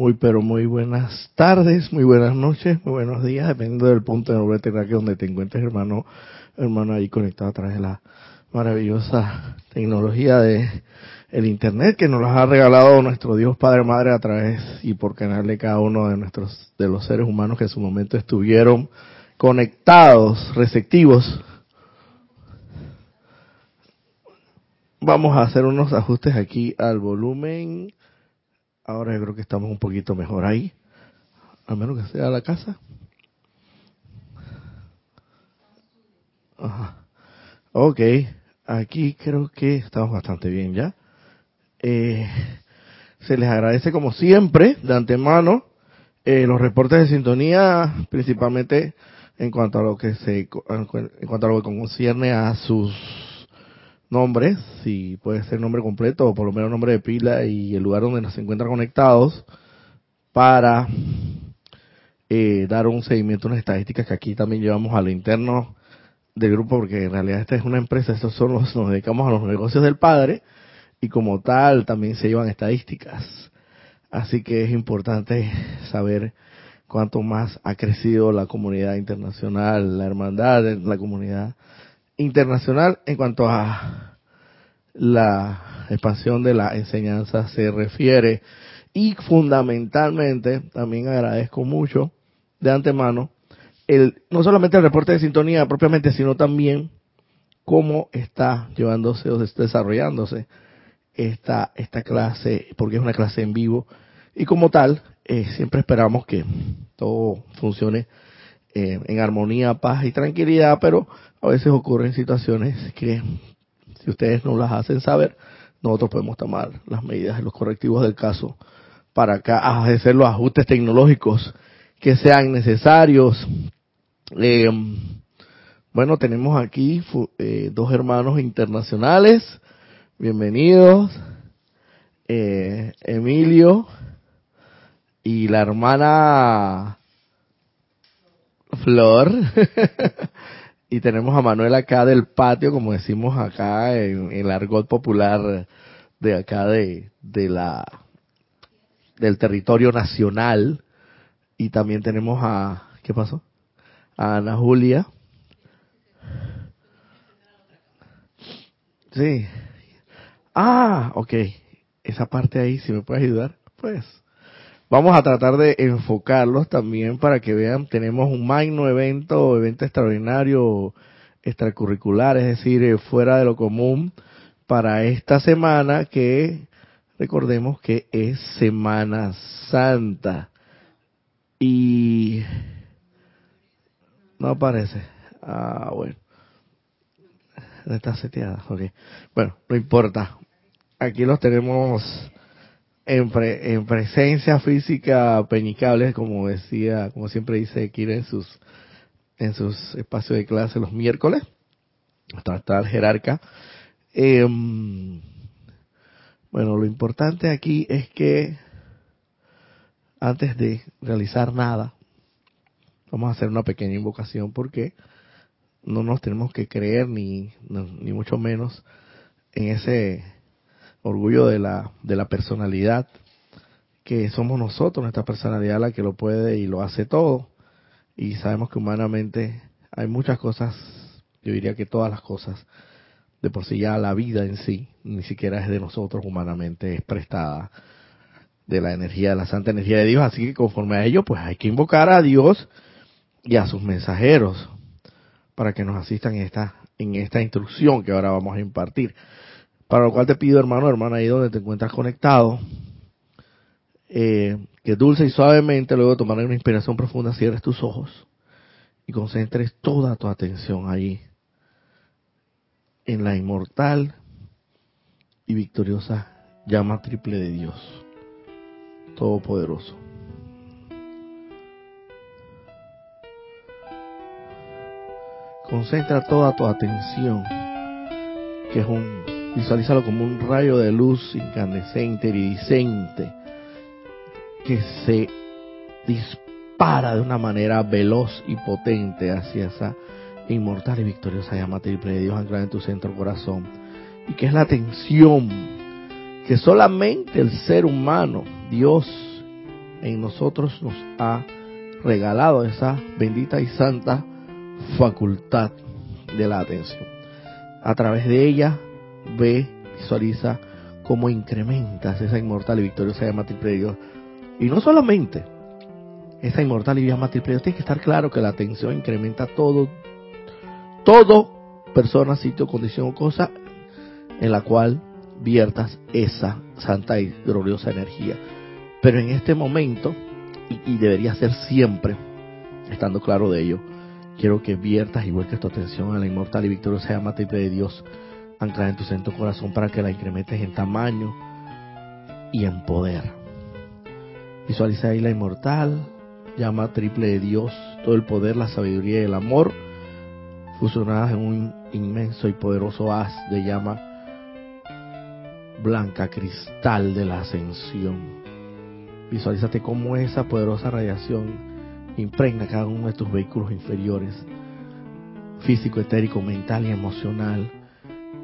Muy, pero muy buenas tardes, muy buenas noches, muy buenos días, dependiendo del punto de que donde te encuentres, hermano, hermano, ahí conectado a través de la maravillosa tecnología de el internet que nos ha regalado nuestro Dios Padre Madre a través y por canal de cada uno de nuestros de los seres humanos que en su momento estuvieron conectados, receptivos. Vamos a hacer unos ajustes aquí al volumen Ahora yo creo que estamos un poquito mejor ahí, a menos que sea la casa. Ajá. Ok, aquí creo que estamos bastante bien ya. Eh, se les agradece como siempre, de antemano, eh, los reportes de sintonía, principalmente en cuanto a lo que se, en cuanto a lo que concierne a sus nombres, si puede ser nombre completo o por lo menos nombre de pila y el lugar donde nos encuentran conectados para eh, dar un seguimiento a unas estadísticas que aquí también llevamos a lo interno del grupo porque en realidad esta es una empresa, estos son los, nos dedicamos a los negocios del padre y como tal también se llevan estadísticas. Así que es importante saber cuánto más ha crecido la comunidad internacional, la hermandad, la comunidad internacional en cuanto a la expansión de la enseñanza se refiere. Y fundamentalmente, también agradezco mucho de antemano, el, no solamente el reporte de sintonía propiamente, sino también cómo está llevándose o desarrollándose esta, esta clase, porque es una clase en vivo. Y como tal, eh, siempre esperamos que todo funcione eh, en armonía, paz y tranquilidad, pero a veces ocurren situaciones que si ustedes no las hacen saber, nosotros podemos tomar las medidas y los correctivos del caso para hacer los ajustes tecnológicos que sean necesarios. Eh, bueno, tenemos aquí eh, dos hermanos internacionales. Bienvenidos. Emilio y la hermana Flor. y tenemos a Manuel acá del patio, como decimos acá en, el argot popular de acá de, la del territorio nacional. Y también tenemos a ¿qué pasó? a Ana Julia. Sí. Ah ok. Esa parte ahí si me puedes ayudar pues Vamos a tratar de enfocarlos también para que vean, tenemos un magno evento, evento extraordinario, extracurricular, es decir, eh, fuera de lo común para esta semana que recordemos que es Semana Santa. Y no aparece. Ah, bueno. Está seteada, ok. Bueno, no importa. Aquí los tenemos en, presencia física peñicable, como decía, como siempre dice Kira en sus, en sus espacios de clase los miércoles, hasta estar jerarca. Em, bueno, lo importante aquí es que antes de realizar nada, vamos a hacer una pequeña invocación porque no nos tenemos que creer ni, ni mucho menos en ese orgullo de la, de la personalidad, que somos nosotros, nuestra personalidad la que lo puede y lo hace todo. Y sabemos que humanamente hay muchas cosas, yo diría que todas las cosas, de por sí ya la vida en sí, ni siquiera es de nosotros humanamente, es prestada de la energía, de la santa energía de Dios. Así que conforme a ello, pues hay que invocar a Dios y a sus mensajeros para que nos asistan en esta, en esta instrucción que ahora vamos a impartir. Para lo cual te pido, hermano, hermana, ahí donde te encuentras conectado, eh, que dulce y suavemente, luego de tomar una inspiración profunda, cierres tus ojos y concentres toda tu atención allí, en la inmortal y victoriosa llama triple de Dios, Todopoderoso. Concentra toda tu atención, que es un Visualízalo como un rayo de luz incandescente, iridiscente, que se dispara de una manera veloz y potente hacia esa inmortal y victoriosa llama triple de Dios anclada en tu centro corazón. Y que es la atención que solamente el ser humano, Dios en nosotros nos ha regalado esa bendita y santa facultad de la atención. A través de ella ve, visualiza cómo incrementas esa inmortal y victoriosa llama triple de Dios. Y no solamente esa inmortal y llama triple de Dios, tiene que estar claro que la atención incrementa todo, todo, persona, sitio, condición o cosa en la cual viertas esa santa y gloriosa energía. Pero en este momento, y, debería ser siempre, estando claro de ello, quiero que viertas y vuelques tu atención a la inmortal y victoriosa llama triple de Dios anclar en tu centro corazón para que la incrementes en tamaño y en poder. Visualiza ahí la inmortal, llama triple de Dios, todo el poder, la sabiduría y el amor, fusionadas en un inmenso y poderoso haz de llama blanca cristal de la ascensión. Visualízate cómo esa poderosa radiación impregna cada uno de tus vehículos inferiores, físico, etérico, mental y emocional,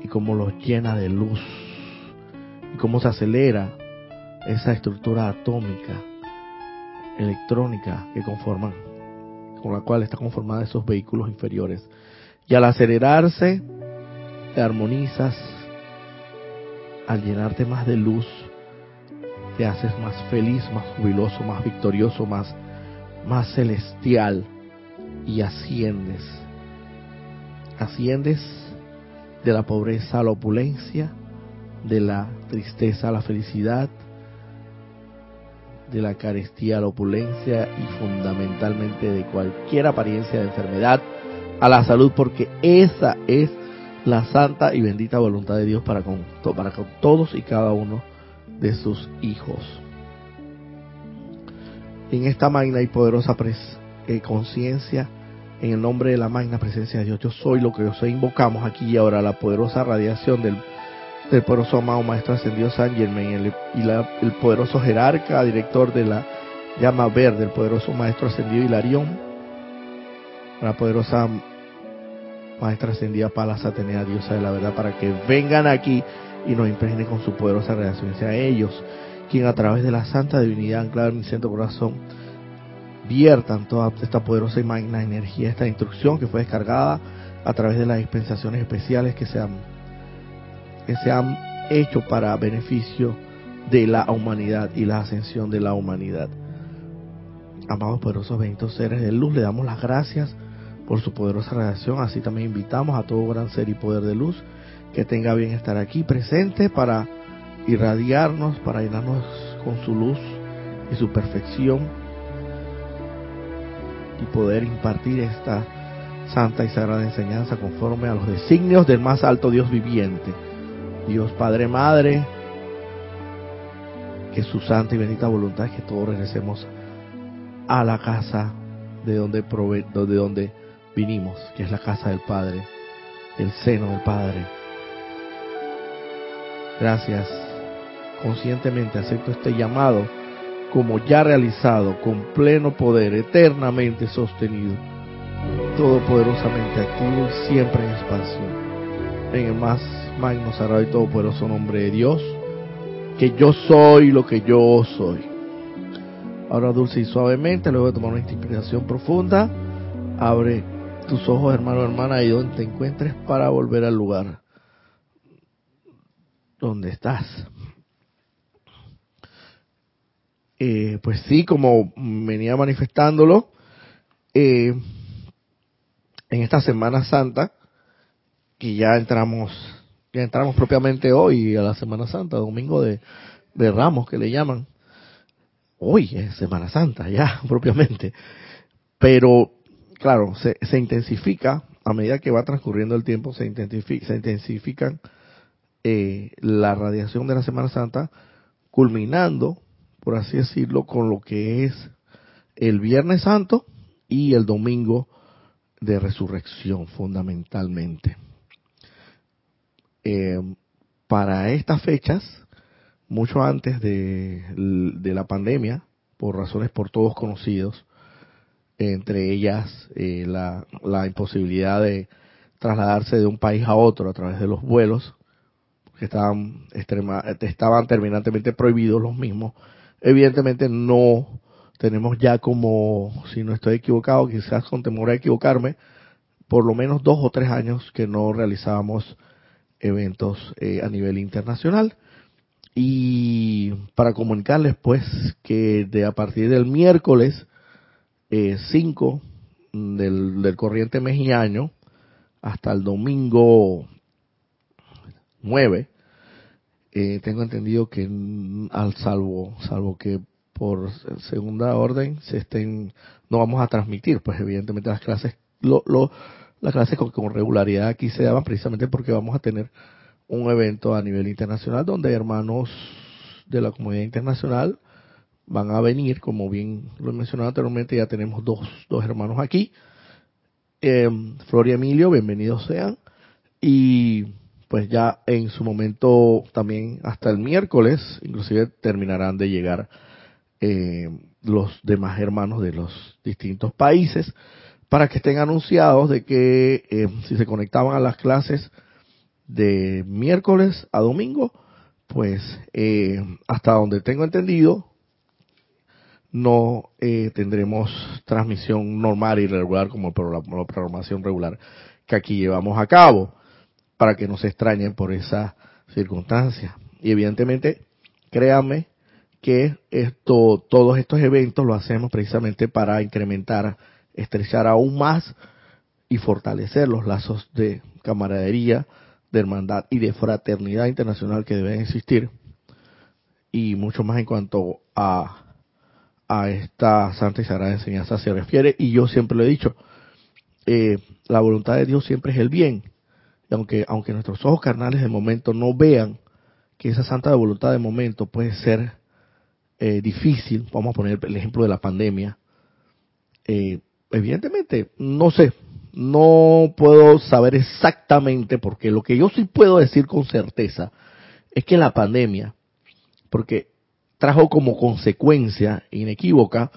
y cómo los llena de luz, y cómo se acelera esa estructura atómica, electrónica que conforman, con la cual está conformada esos vehículos inferiores. Y al acelerarse, te armonizas, al llenarte más de luz, te haces más feliz, más jubiloso, más victorioso, más, más celestial y asciendes. Asciendes de la pobreza a la opulencia, de la tristeza a la felicidad, de la carestía a la opulencia y fundamentalmente de cualquier apariencia de enfermedad a la salud, porque esa es la santa y bendita voluntad de Dios para con, todos y cada uno de sus hijos. En esta magna y poderosa eh, conciencia, en el nombre de la magna presencia de Dios, yo soy lo que yo soy, invocamos aquí y ahora la poderosa radiación del, del poderoso amado Maestro Ascendido San Germain y el poderoso jerarca, director de la llama verde, el poderoso Maestro Ascendido Hilarión, la poderosa Maestra Ascendida Palas Atenea, diosa de la verdad, para que vengan aquí y nos impregne con su poderosa relación. Sea ellos quien a través de la santa divinidad anclada mi centro corazón viertan toda esta poderosa y magna energía, esta instrucción que fue descargada a través de las dispensaciones especiales que se han, que se han hecho para beneficio de la humanidad y la ascensión de la humanidad. Amados poderosos benditos seres de luz, le damos las gracias por su poderosa radiación. Así también invitamos a todo gran ser y poder de luz que tenga bien estar aquí presente para irradiarnos, para llenarnos con su luz y su perfección y poder impartir esta santa y sagrada enseñanza conforme a los designios del más alto Dios viviente. Dios Padre Madre, que su santa y bendita voluntad es que todos regresemos a la casa de donde, de donde vinimos, que es la casa del Padre, el seno del Padre. Gracias. Conscientemente acepto este llamado como ya realizado, con pleno poder, eternamente sostenido, todopoderosamente activo siempre en expansión. En el más magno, sagrado y todopoderoso nombre de Dios, que yo soy lo que yo soy. Ahora dulce y suavemente, luego de tomar una inspiración profunda, abre tus ojos, hermano, hermana, ahí donde te encuentres para volver al lugar donde estás. Eh, pues sí, como venía manifestándolo, eh, en esta Semana Santa, que ya entramos, ya entramos propiamente hoy a la Semana Santa, domingo de, de Ramos que le llaman. Hoy es Semana Santa, ya propiamente. Pero claro, se, se intensifica, a medida que va transcurriendo el tiempo, se, intensifica, se intensifican eh, la radiación de la Semana Santa, culminando, por así decirlo, con lo que es el Viernes Santo y el Domingo de Resurrección, fundamentalmente. Eh, para estas fechas, mucho antes de, la pandemia, por razones por todos conocidos, entre ellas eh, la, la, imposibilidad de trasladarse de un país a otro a través de los vuelos, que estaban, estaban terminantemente prohibidos los mismos, evidentemente no tenemos ya como, si no estoy equivocado, quizás con temor a equivocarme, por lo menos dos o tres años que no realizábamos eventos eh, a nivel internacional. Y para comunicarles pues que de a partir del miércoles 5 eh, del, del corriente año hasta el domingo 9, eh, tengo entendido que al salvo, salvo que por segunda orden se estén, no vamos a transmitir, pues evidentemente las clases, lo, lo, las clases con, regularidad aquí se daban precisamente porque vamos a tener un evento a nivel internacional donde hermanos de la comunidad internacional van a venir, como bien lo he mencionado anteriormente, ya tenemos dos, dos hermanos aquí. Eh, Flor y Emilio, bienvenidos sean. Y pues ya en su momento también hasta el miércoles, inclusive terminarán de llegar eh, los demás hermanos de los distintos países para que estén anunciados de que eh, si se conectaban a las clases de miércoles a domingo, pues eh, hasta donde tengo entendido, no eh, tendremos transmisión normal y regular como la programación regular que aquí llevamos a cabo, para que no se extrañen por esa circunstancia. Y evidentemente, créanme que esto, todos estos eventos lo hacemos precisamente para incrementar, estrechar aún más y fortalecer los lazos de camaradería, de hermandad y de fraternidad internacional que deben existir. Y mucho más en cuanto a a esta santa y sagrada enseñanza se refiere. Y yo siempre lo he dicho eh, la voluntad de Dios siempre es el bien y aunque aunque nuestros ojos carnales de momento no vean que esa santa voluntad de momento puede ser eh, difícil vamos a poner el ejemplo de la pandemia eh, evidentemente no sé no puedo saber exactamente, porque lo que yo sí puedo decir con certeza es que la pandemia, porque trajo como consecuencia inequívoca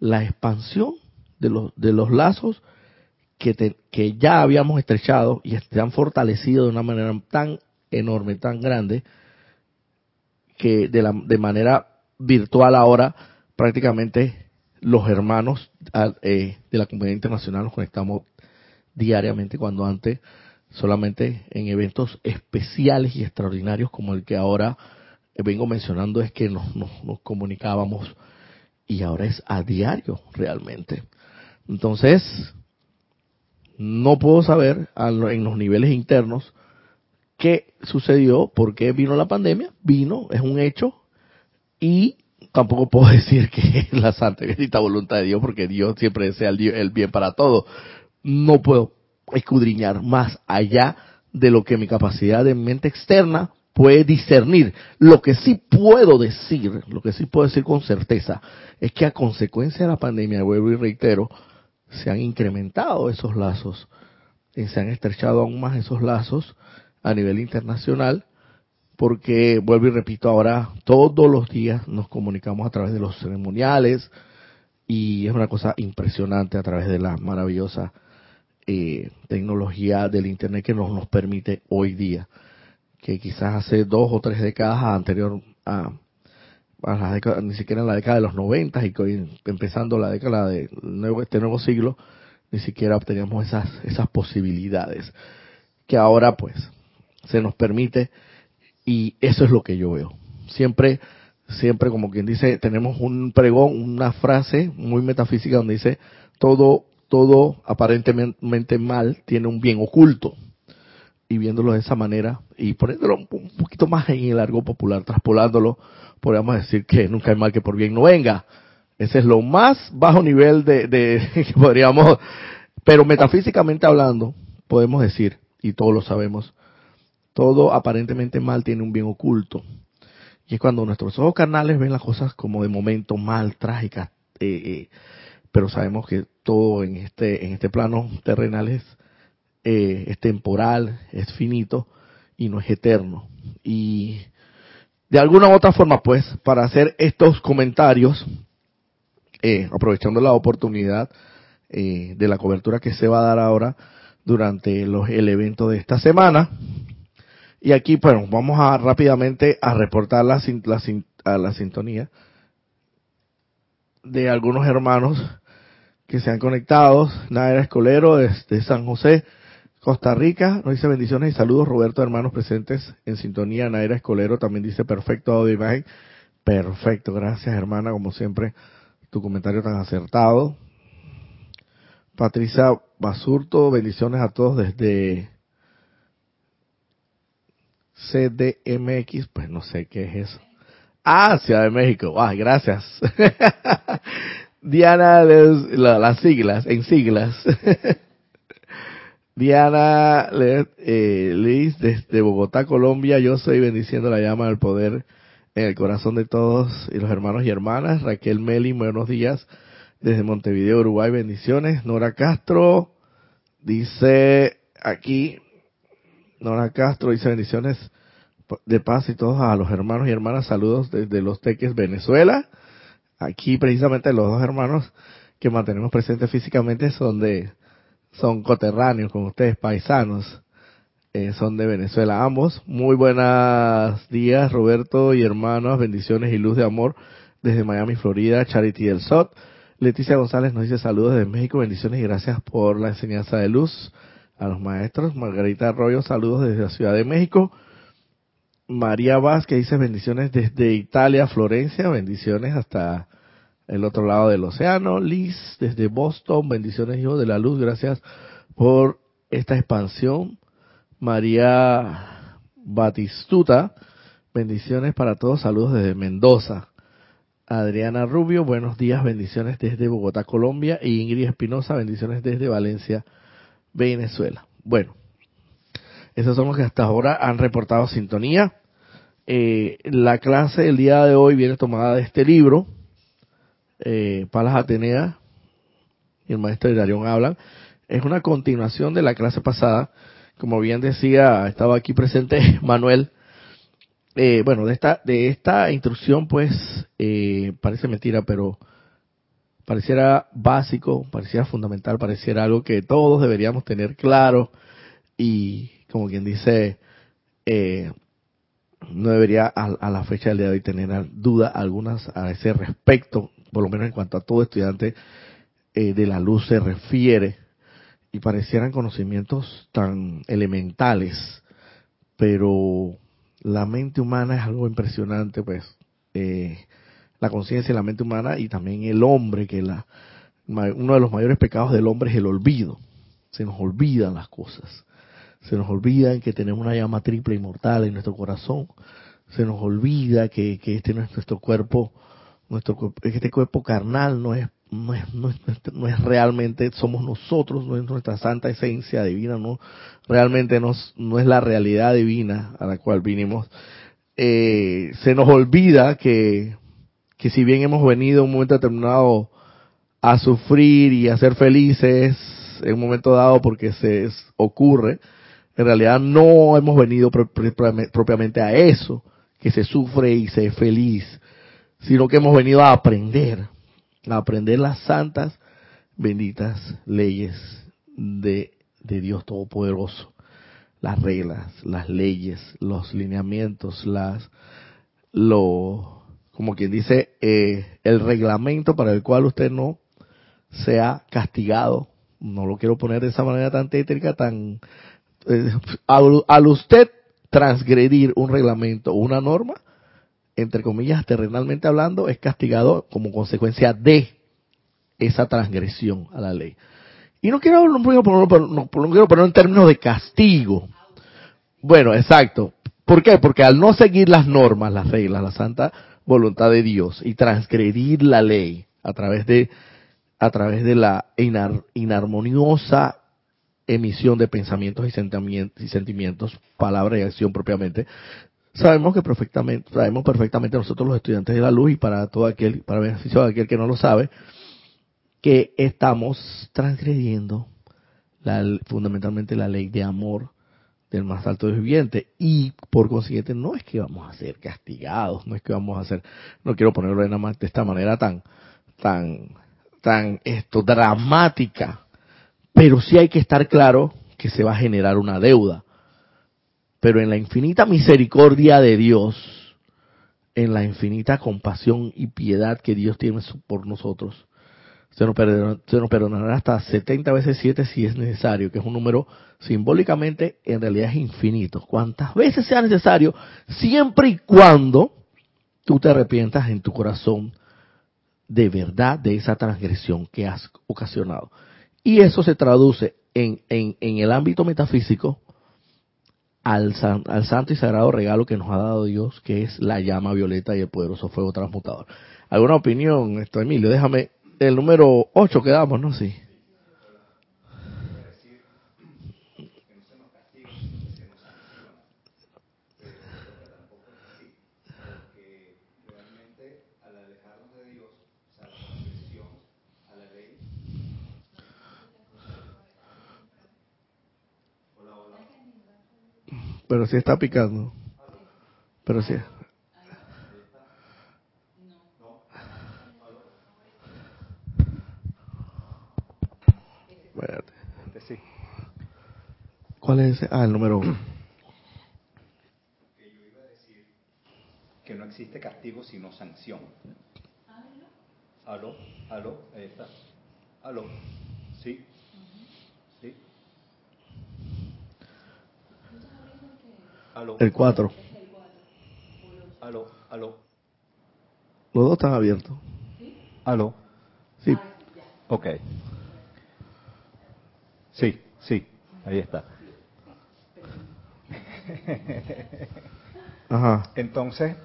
la expansión de los, de los lazos que, ya habíamos estrechado y se han fortalecido de una manera tan enorme, tan grande, que de, manera virtual ahora prácticamente los hermanos eh, de la comunidad internacional nos conectamos diariamente cuando antes solamente en eventos especiales y extraordinarios como el que ahora vengo mencionando es que nos, nos, comunicábamos y ahora es a diario realmente. Entonces, no puedo saber en los niveles internos qué sucedió, por qué vino la pandemia, vino, es un hecho, y tampoco puedo decir que es la santa y voluntad de Dios, porque Dios siempre desea el bien para todos no puedo escudriñar más allá de lo que mi capacidad de mente externa puede discernir. Lo que sí puedo decir, lo que sí puedo decir con certeza, es que a consecuencia de la pandemia, vuelvo y reitero, se han incrementado esos lazos, y se han estrechado aún más esos lazos a nivel internacional, porque, vuelvo y repito, ahora todos los días nos comunicamos a través de los ceremoniales, y es una cosa impresionante a través de la maravillosa eh, tecnología del Internet que nos, nos permite hoy día, que quizás hace dos o tres décadas anterior a, la década, ni siquiera en la década de los 90 y empezando la década de nuevo, este nuevo siglo, ni siquiera teníamos esas, esas posibilidades que ahora pues se nos permite y eso es lo que yo veo. Siempre, siempre como quien dice, tenemos un pregón, una frase muy metafísica donde dice todo todo aparentemente mal tiene un bien oculto. Y viéndolo de esa manera y poniéndolo un poquito más en el largo popular, traspolándolo, podríamos decir que nunca hay mal que por bien no venga. Ese es lo más bajo nivel de, de que podríamos, pero metafísicamente hablando, podemos decir, y todos lo sabemos, todo aparentemente mal tiene un bien oculto. Y es cuando nuestros ojos carnales ven las cosas como de momento mal, trágicas, eh, eh, pero sabemos que todo en este, en este plano terrenal es, eh, es temporal, es finito y no es eterno. Y de alguna u otra forma, pues, para hacer estos comentarios, eh, aprovechando la oportunidad eh, de la cobertura que se va a dar ahora durante los, el evento de esta semana. Y aquí, bueno, vamos a rápidamente a reportar la, a la sintonía de algunos hermanos que se han conectado. Naira Escolero desde San José, Costa Rica, nos dice bendiciones y saludos. Roberto, hermanos presentes en sintonía. Naira Escolero también dice perfecto audio imagen. Perfecto, gracias hermana, como siempre, tu comentario tan acertado. Patricia Basurto, bendiciones a todos desde CDMX, pues no sé qué es eso. Ah, Ciudad de México. Ah, gracias. Diana, las siglas, en siglas. Diana eh, Liz, desde Bogotá, Colombia. Yo soy bendiciendo la llama del poder en el corazón de todos y los hermanos y hermanas. Raquel Meli, buenos días. Desde Montevideo, Uruguay, bendiciones. Nora Castro dice aquí, Nora Castro dice bendiciones de paz y todos a los hermanos y hermanas. Saludos desde Los Teques, Venezuela. Aquí precisamente los dos hermanos que mantenemos presentes físicamente son de, son coterráneos con ustedes, paisanos. Eh, son de Venezuela ambos. Muy buenos días, Roberto y hermanos. Bendiciones y luz de amor desde Miami, Florida. Charity del SOT. Leticia González nos dice saludos desde México. Bendiciones y gracias por la enseñanza de luz a los maestros. Margarita Arroyo, saludos desde la Ciudad de México. María Vázquez dice bendiciones desde Italia, Florencia, bendiciones hasta el otro lado del océano. Liz desde Boston, bendiciones hijo de la luz, gracias por esta expansión. María Batistuta, bendiciones para todos, saludos desde Mendoza. Adriana Rubio, buenos días, bendiciones desde Bogotá, Colombia. Y Ingrid Espinosa, bendiciones desde Valencia, Venezuela. Bueno, esos son los que hasta ahora han reportado sintonía. Eh, la clase del día de hoy viene tomada de este libro, eh, Palas Atenea y el maestro Hilarión hablan. Es una continuación de la clase pasada. Como bien decía, estaba aquí presente Manuel. Eh, bueno, de esta, de esta instrucción, pues, eh, parece mentira, pero pareciera básico, pareciera fundamental, pareciera algo que todos deberíamos tener claro y, como quien dice, eh, no debería a, la fecha del día de hoy tener duda algunas a ese respecto, por lo menos en cuanto a todo estudiante eh, de la luz se refiere, y parecieran conocimientos tan elementales, pero la mente humana es algo impresionante, pues, eh, la conciencia y la mente humana y también el hombre, que la, uno de los mayores pecados del hombre es el olvido, se nos olvidan las cosas. Se nos olvida que tenemos una llama triple inmortal en nuestro corazón, se nos olvida que, que este nuestro cuerpo, nuestro este cuerpo carnal no es no es, no es, no es realmente somos nosotros, no es nuestra santa esencia divina, no realmente no, no es la realidad divina a la cual vinimos. Eh, se nos olvida que, que si bien hemos venido en un momento determinado a sufrir y a ser felices en un momento dado porque se ocurre, en realidad no hemos venido propiamente a eso, que se sufre y se es feliz, sino que hemos venido a aprender, a aprender las santas, benditas leyes de, de Dios Todopoderoso, las reglas, las leyes, los lineamientos, las, lo, como quien dice, eh, el reglamento para el cual usted no sea castigado. No lo quiero poner de esa manera tan tétrica, tan eh, al, usted transgredir un reglamento o una norma, entre comillas, terrenalmente hablando, es castigado como consecuencia de esa transgresión a la ley. Y no quiero, no quiero, ponerlo, en términos de castigo. Bueno, exacto. ¿Por qué? Porque al no seguir las normas, las reglas, la santa voluntad de Dios y transgredir la ley a través de a través de la inarmoniosa emisión de pensamientos y sentimientos, y sentimientos, palabra y acción propiamente, sabemos que perfectamente, sabemos perfectamente nosotros los estudiantes de la luz y para todo aquel, para beneficio de aquel que no lo sabe, que estamos transgrediendo fundamentalmente la ley de amor del más alto viviente y por consiguiente no es que vamos a ser castigados, no es que vamos a ser, no quiero ponerlo de, de esta manera tan, tan, tan esto dramática, pero sí hay que estar claro que se va a generar una deuda. Pero en la infinita misericordia de Dios, en la infinita compasión y piedad que Dios tiene por nosotros. Se nos, perdonará, se nos perdonará hasta 70 veces 7 si es necesario, que es un número simbólicamente en realidad infinito. Cuantas veces sea necesario, siempre y cuando tú te arrepientas en tu corazón de verdad de esa transgresión que has ocasionado. Y eso se traduce en, en el ámbito metafísico al, al, santo y sagrado regalo que nos ha dado Dios, que es la llama violeta y el poderoso fuego transmutador. ¿Alguna opinión, esto, Emilio? Déjame el número 8 quedamos, ¿no? Sí. Pero si está picando. Pero sí. Este ¿Cuál es ese? Ah, el número uno. Que yo iba a decir que no existe castigo sino sanción. Aló, aló, ahí está. Aló, sí, sí. Aló. El 4. Aló, aló. Los dos están abiertos. Aló. Sí. Ok. Sí, sí, ahí está. Ajá. Entonces,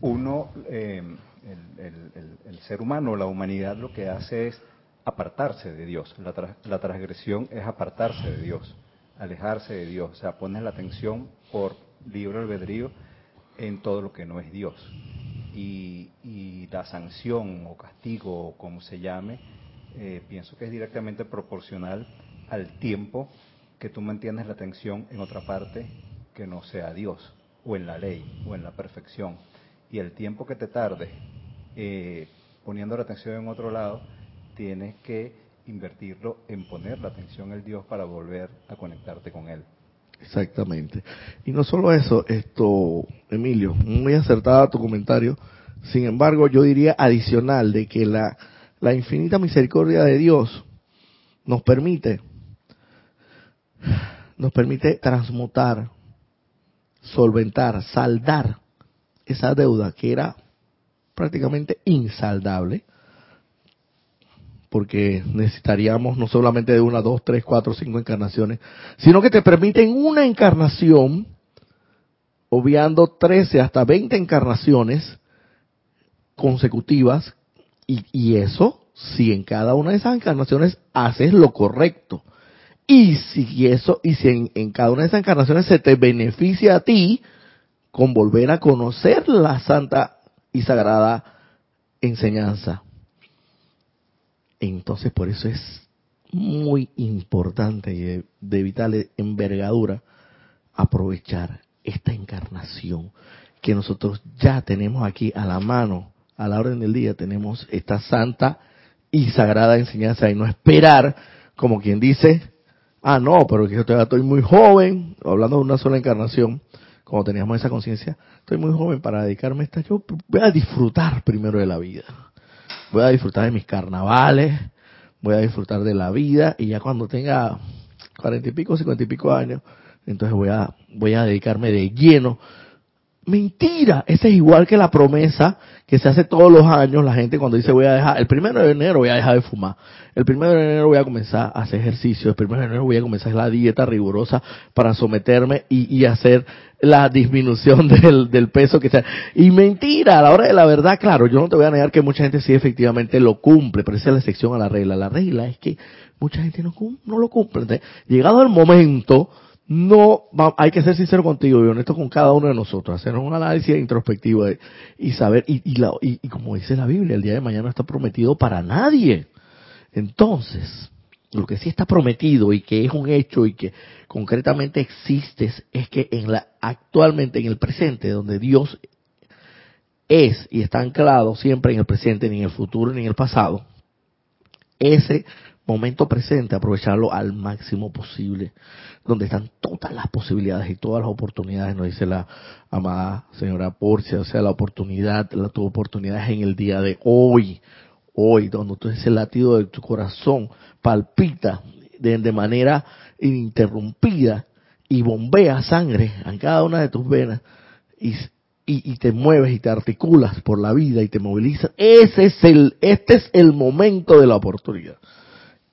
uno, eh, el, el, el, ser humano, la humanidad, lo que hace es apartarse de Dios. La, tra la transgresión es apartarse de Dios, alejarse de Dios. O sea, pones la atención por libre albedrío en todo lo que no es Dios. Y, y la sanción o castigo, o como se llame, eh, pienso que es directamente proporcional al tiempo que tú mantienes la atención en otra parte que no sea Dios, o en la ley, o en la perfección. Y el tiempo que te tarde eh, poniendo la atención en otro lado, tienes que invertirlo en poner la atención en Dios para volver a conectarte con Él. Exactamente. Y no solo eso, esto, Emilio, muy acertada tu comentario. Sin embargo, yo diría adicional de que la, la infinita misericordia de Dios nos permite, nos permite transmutar, solventar, saldar esa deuda que era prácticamente insaldable, porque necesitaríamos no solamente de una, dos, tres, cuatro, cinco encarnaciones, sino que te permiten una encarnación, obviando 13 hasta 20 encarnaciones consecutivas, y, eso si en cada una de esas encarnaciones haces lo correcto. Y si eso, y si en, cada una de esas encarnaciones se te beneficia a ti con volver a conocer la santa y sagrada enseñanza. Entonces por eso es muy importante y de vital envergadura aprovechar esta encarnación que nosotros ya tenemos aquí a la mano, a la orden del día, tenemos esta santa y sagrada enseñanza y no esperar, como quien dice, ah, no, pero que yo todavía estoy muy joven, hablando de una sola encarnación, como teníamos esa conciencia, estoy muy joven para dedicarme a esta, yo voy a disfrutar primero de la vida, voy a disfrutar de mis carnavales, voy a disfrutar de la vida y ya cuando tenga cuarenta y pico, cincuenta y pico años, entonces voy a, voy a dedicarme de lleno Mentira, esa es igual que la promesa que se hace todos los años la gente cuando dice voy a dejar, el primero de enero voy a dejar de fumar, el primero de enero voy a comenzar a hacer ejercicio, el primero de enero voy a comenzar la dieta rigurosa para someterme y, y hacer la disminución del, del, peso que sea. Y mentira, a la hora de la verdad, claro, yo no te voy a negar que mucha gente sí efectivamente lo cumple, pero esa es la excepción a la regla. La regla es que mucha gente no, no lo cumple. Llegado el momento, no hay que ser sincero contigo y honesto con cada uno de nosotros, hacer un análisis introspectivo y saber, y, la, y, como dice la Biblia, el día de mañana no está prometido para nadie. Entonces, lo que sí está prometido y que es un hecho y que concretamente existe es que en la, actualmente en el presente, donde Dios es y está anclado siempre en el presente, ni en el futuro, ni en el pasado, ese momento presente, aprovecharlo al máximo posible, donde están todas las posibilidades y todas las oportunidades, nos dice la amada señora Porcia, o sea, la oportunidad, la tu oportunidad es en el día de hoy, hoy, donde tú ese latido de tu corazón palpita de, manera ininterrumpida y bombea sangre en cada una de tus venas y, y, y, te mueves y te articulas por la vida y te movilizas, ese es el, este es el momento de la oportunidad.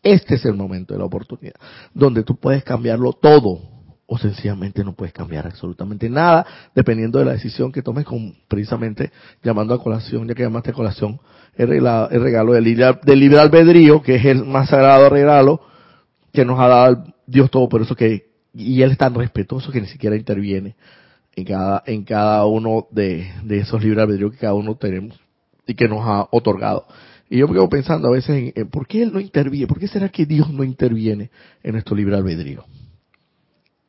Este es el momento de la oportunidad, donde tú puedes cambiarlo todo o sencillamente no puedes cambiar absolutamente nada, dependiendo de la decisión que tomes, con, precisamente llamando a colación, ya que llamaste a colación, el regalo, el regalo del, libre, albedrío, que es el más sagrado regalo que nos ha dado Dios todo, por eso que, y Él es tan respetuoso que ni siquiera interviene en cada, en cada uno de, de esos libres albedríos que cada uno tenemos y que nos ha otorgado. Y yo me quedo pensando a veces en, en, por qué Él no interviene, por qué será que Dios no interviene en nuestro libre albedrío.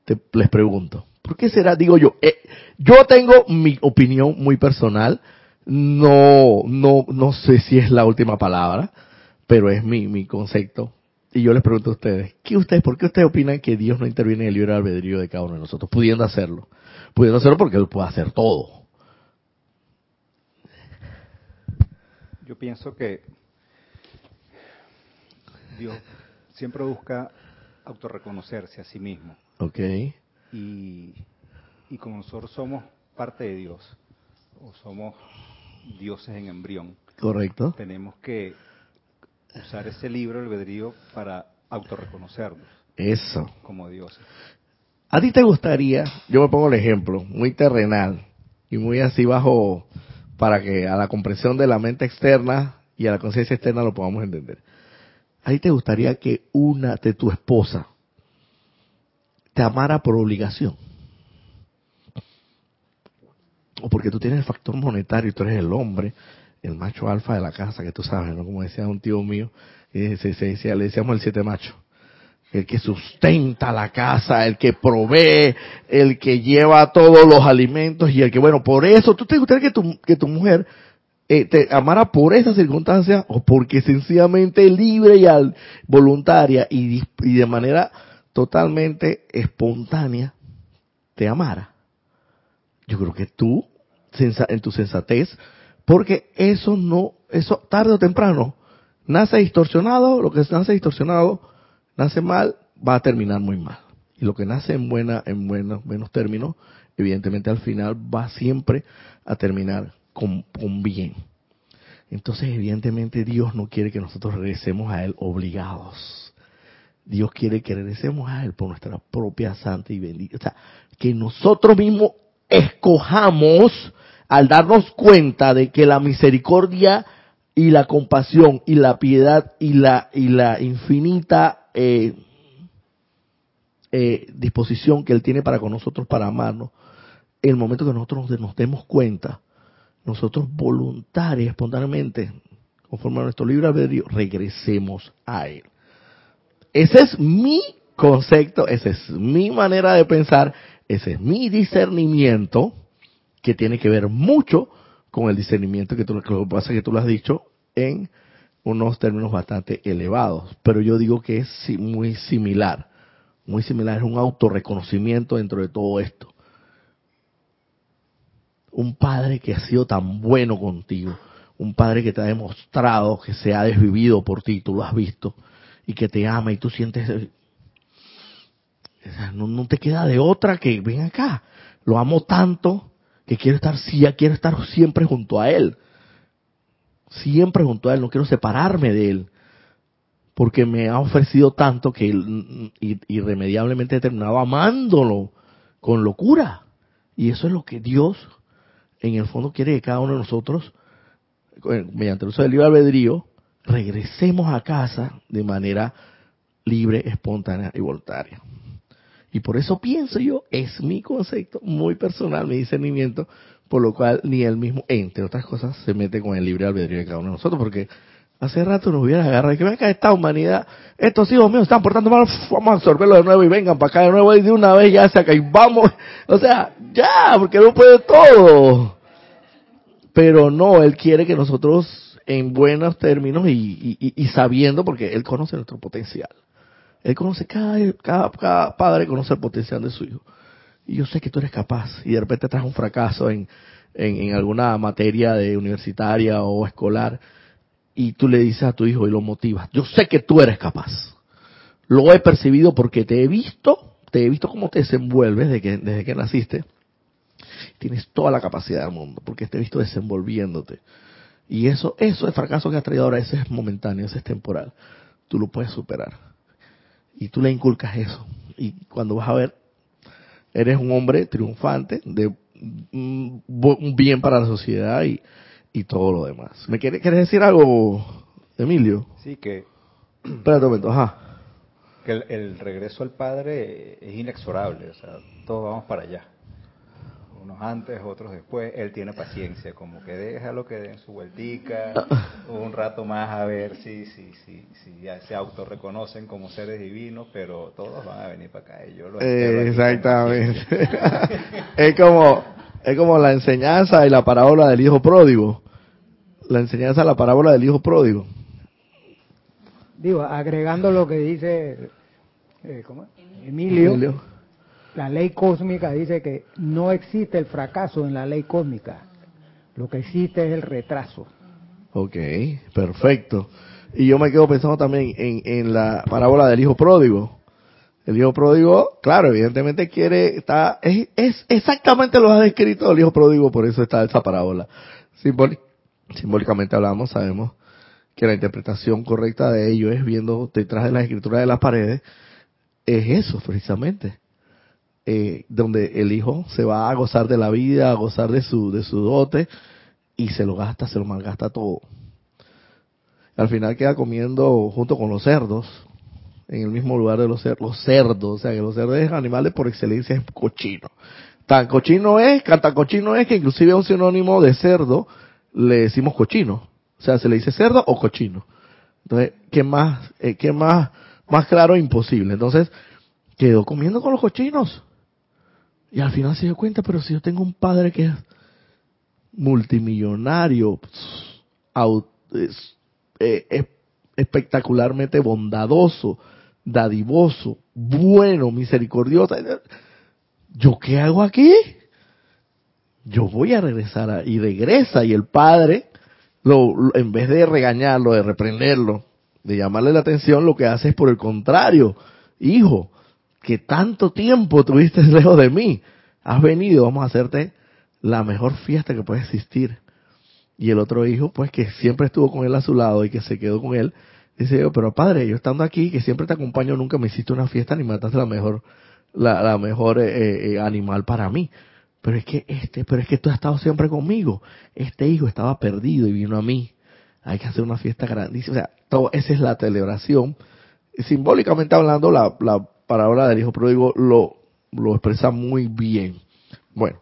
Te, les pregunto, ¿por qué será? Digo yo, eh, yo tengo mi opinión muy personal, no, no, no sé si es la última palabra, pero es mi, mi concepto. Y yo les pregunto a ustedes, ¿qué ustedes, por qué ustedes opinan que Dios no interviene en el libre albedrío de cada uno de nosotros, pudiendo hacerlo? Pudiendo hacerlo porque Él puede hacer todo. Yo pienso que Dios siempre busca autorreconocerse a sí mismo. Ok. Y, y como nosotros somos parte de Dios, o somos dioses en embrión, Correcto. tenemos que usar ese libro albedrío para autorreconocernos Eso. como dioses. ¿A ti te gustaría, yo me pongo el ejemplo, muy terrenal y muy así bajo, para que a la comprensión de la mente externa y a la conciencia externa lo podamos entender? ¿A ti te gustaría que una de tu esposa te amara por obligación? O porque tú tienes el factor monetario y tú eres el hombre, el macho alfa de la casa, que tú sabes, ¿no? Como decía un tío mío, se, se, se, le decíamos el siete macho. El que sustenta la casa, el que provee, el que lleva todos los alimentos y el que, bueno, por eso, ¿tú te gustaría que tu, que tu mujer eh, te amara por esa circunstancia o porque sencillamente libre y voluntaria y, y de manera totalmente espontánea te amara? Yo creo que tú, en tu sensatez, porque eso no, eso tarde o temprano, nace distorsionado, lo que nace distorsionado, nace mal, va a terminar muy mal. Y lo que nace en buena, en buenos, buenos términos, evidentemente al final va siempre a terminar con, con bien. Entonces, evidentemente, Dios no quiere que nosotros regresemos a Él obligados. Dios quiere que regresemos a Él por nuestra propia santa y bendita. O sea, que nosotros mismos escojamos al darnos cuenta de que la misericordia y la compasión y la piedad y la, y la infinita eh, eh, disposición que Él tiene para con nosotros para amarnos, en el momento que nosotros nos demos cuenta, nosotros voluntaria y espontáneamente, conforme a nuestro libre albedrío, regresemos a Él. Ese es mi concepto, esa es mi manera de pensar, ese es mi discernimiento, que tiene que ver mucho con el discernimiento que tú, lo que pasa que tú lo has dicho en unos términos bastante elevados, pero yo digo que es muy similar, muy similar, es un autorreconocimiento dentro de todo esto. Un padre que ha sido tan bueno contigo, un padre que te ha demostrado que se ha desvivido por ti, tú lo has visto, y que te ama y tú sientes, no, no te queda de otra que ven acá, lo amo tanto que quiero estar, sí, quiero estar siempre junto a él, siempre junto a él, no quiero separarme de él, porque me ha ofrecido tanto que irremediablemente he terminado amándolo con locura. Y eso es lo que Dios, en el fondo, quiere que cada uno de nosotros, mediante el uso del libre albedrío, regresemos a casa de manera libre, espontánea y voluntaria. Y por eso pienso yo, es mi concepto muy personal, mi discernimiento, por lo cual ni él mismo, entre otras cosas, se mete con el libre albedrío de cada uno de nosotros, porque hace rato nos hubiera agarrado y que venga esta humanidad, estos hijos míos están portando mal, vamos a absorberlo de nuevo y vengan para acá de nuevo y de una vez ya se acá y vamos, o sea, ya, porque no puede todo. Pero no, él quiere que nosotros en buenos términos y sabiendo, porque Él conoce nuestro potencial. Él conoce, cada, cada, cada padre conoce el potencial de su hijo. Y yo sé que tú eres capaz. Y de repente traes un fracaso en, en, alguna materia de universitaria o escolar. Y tú le dices a tu hijo y lo motivas. Yo sé que tú eres capaz. Lo he percibido porque te he visto, te he visto cómo te desenvuelves desde que, desde que naciste. Tienes toda la capacidad del mundo porque te he visto desenvolviéndote. Y eso, eso, el fracaso que has traído ahora, ese es momentáneo, ese es temporal. Tú lo puedes superar. Y tú le inculcas eso. Y cuando vas a ver, eres un hombre triunfante, de un bien para la sociedad y, y todo lo demás. ¿Me quieres, quieres decir algo, Emilio? Sí, que... Espera un momento, ajá. Que el, el regreso al Padre es inexorable, o sea, todos vamos para allá unos antes, otros después, él tiene paciencia, como que déjalo que den su vueltica, un rato más a ver si, si, si, si ya se autorreconocen como seres divinos, pero todos van a venir para acá. Yo lo eh, exactamente. es como es como la enseñanza y la parábola del hijo pródigo. La enseñanza la parábola del hijo pródigo. Digo, agregando lo que dice eh, ¿cómo? Emilio, Emilio la ley cósmica dice que no existe el fracaso en la ley cósmica. Lo que existe es el retraso. Ok, perfecto. Y yo me quedo pensando también en, la parábola del hijo pródigo. El hijo pródigo, claro, evidentemente quiere, está, es, es exactamente lo ha descrito el hijo pródigo, por eso está esa parábola. simbólicamente hablamos, sabemos que la interpretación correcta de ello es viendo detrás de la escritura de las paredes, es eso precisamente eh, donde el hijo se va a gozar de la vida, a gozar de su, de su dote, y se lo gasta, se lo malgasta todo. Al final queda comiendo junto con los cerdos, en el mismo lugar de los cerdos, los cerdos, o sea que los cerdos es animales por excelencia, es cochino. Tan cochino es, tan cochino es que inclusive a un sinónimo de cerdo le decimos cochino. O sea, se le dice cerdo o cochino. Entonces, ¿qué más, eh, qué más, más claro imposible? Entonces, quedó comiendo con los cochinos. Y al final se dio cuenta, pero si yo tengo un padre que es multimillonario, eh, espectacularmente bondadoso, dadivoso, bueno, misericordioso, ¿yo qué hago aquí? Yo voy a regresar y regresa y el padre, lo, en vez de regañarlo, de reprenderlo, de llamarle la atención, lo que hace es por el contrario, hijo, que tanto tiempo tuviste lejos de mí. Has venido, vamos a hacerte la mejor fiesta que puede existir. Y el otro hijo, pues que siempre estuvo con él a su lado y que se quedó con él, dice yo, pero padre, yo estando aquí, que siempre te acompaño, nunca me hiciste una fiesta ni mataste la mejor, la, la mejor eh, eh, eh, animal para mí. Pero es que este, pero es que tú has estado siempre conmigo. Este hijo estaba perdido y vino a mí. Hay que hacer una fiesta grandísima. O sea, todo, esa es la celebración. Simbólicamente hablando, la, la parábola del hijo pródigo lo, lo expresa muy bien. Bueno,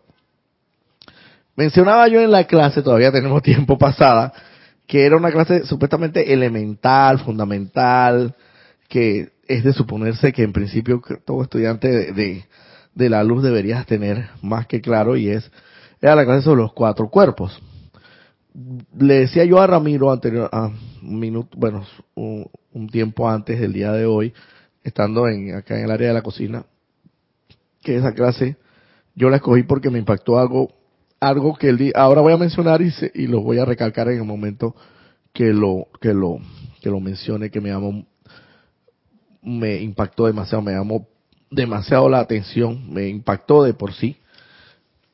mencionaba yo en la clase, todavía tenemos tiempo pasada, que era una clase supuestamente elemental, fundamental, que es de suponerse que en principio todo estudiante de, de, la luz deberías tener más que claro y es, era la clase sobre los cuatro cuerpos. Le decía yo a Ramiro anterior, a un minuto, bueno, un, un tiempo antes del día de hoy, estando en, acá en el área de la cocina, que esa clase yo la escogí porque me impactó algo, algo que el ahora voy a mencionar y, y lo voy a recalcar en el momento que lo, que lo, que lo mencione, que me llamó, me impactó demasiado, me llamó demasiado la atención, me impactó de por sí.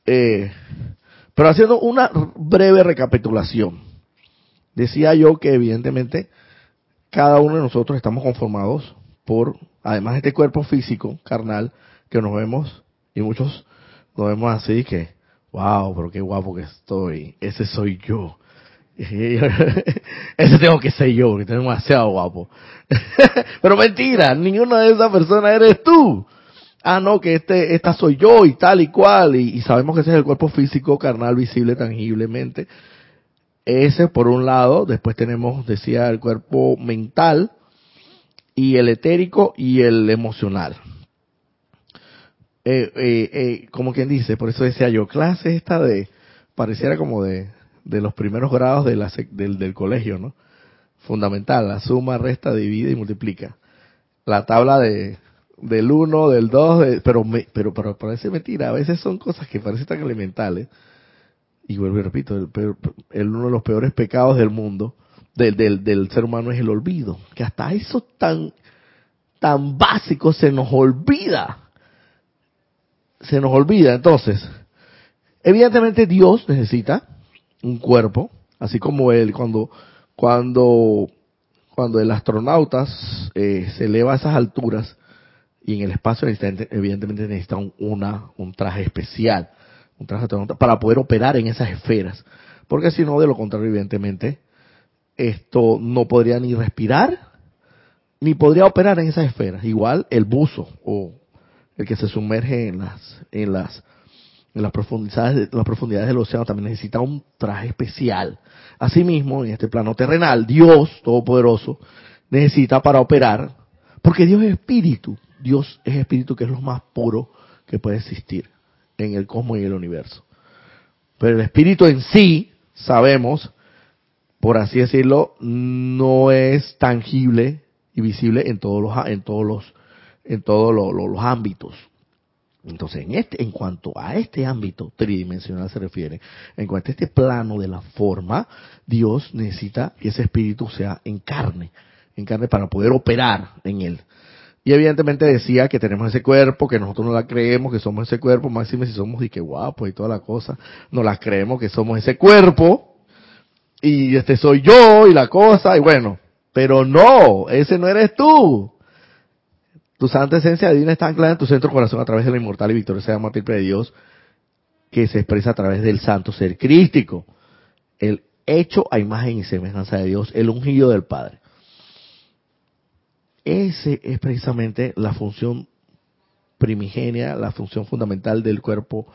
Eh, pero haciendo una breve recapitulación, decía yo que evidentemente cada uno de nosotros estamos conformados por, además de este cuerpo físico, carnal, que nos vemos, y muchos nos vemos así que, wow, pero qué guapo que estoy, ese soy yo. ese tengo que ser yo, porque estoy demasiado guapo. pero mentira, ninguna de esas personas eres tú. Ah, no, que este, esta soy yo y tal y cual, y, y sabemos que ese es el cuerpo físico, carnal, visible tangiblemente. Ese por un lado, después tenemos, decía, el cuerpo mental, y el etérico y el emocional. Eh, eh, eh, como quien dice, por eso decía yo, clase esta de, pareciera como de, de los primeros grados de la, del, del colegio, ¿no? Fundamental, la suma, resta, divide y multiplica. La tabla de del 1, del 2, pero, pero, pero parece mentira, a veces son cosas que parecen tan elementales. Y vuelvo y repito, el, el, uno de los peores pecados del mundo, del, del, ser humano es el olvido, que hasta eso tan, tan básico se nos olvida. Se nos olvida. Entonces, evidentemente Dios necesita un cuerpo, así como él cuando, cuando, cuando el astronauta eh, se eleva a esas alturas, y en el espacio evidentemente necesita un, una, un traje especial, un traje para poder operar en esas esferas. Porque si no, de lo contrario, evidentemente, esto no podría ni respirar, ni podría operar en esas esferas. Igual el buzo o el que se sumerge en las, en las, en las profundidades, las profundidades del océano también necesita un traje especial. Asimismo, en este plano terrenal, Dios Todopoderoso necesita para operar, porque Dios es espíritu, Dios es espíritu que es lo más puro que puede existir en el cosmos y el universo. Pero el espíritu en sí, sabemos, por así decirlo, no es tangible y visible en todos los en todos los en todos los, ámbitos. Entonces, en este en cuanto a este ámbito tridimensional se refiere, en cuanto a este plano de la forma, Dios necesita que ese espíritu sea en carne, en carne para poder operar en él. Y evidentemente decía que tenemos ese cuerpo, que nosotros no la creemos, que somos ese cuerpo, máximo si somos y que guapos y toda la cosa, no la creemos que somos ese cuerpo, y este soy yo y la cosa, y bueno, pero no, ese no eres tú. Tu santa esencia divina está anclada en tu centro corazón a través de la inmortal y victoriosa llama triple de Dios, que se expresa a través del santo ser crístico, el hecho a imagen y semejanza de Dios, el ungido del Padre. Ese es precisamente la función primigenia, la función fundamental del cuerpo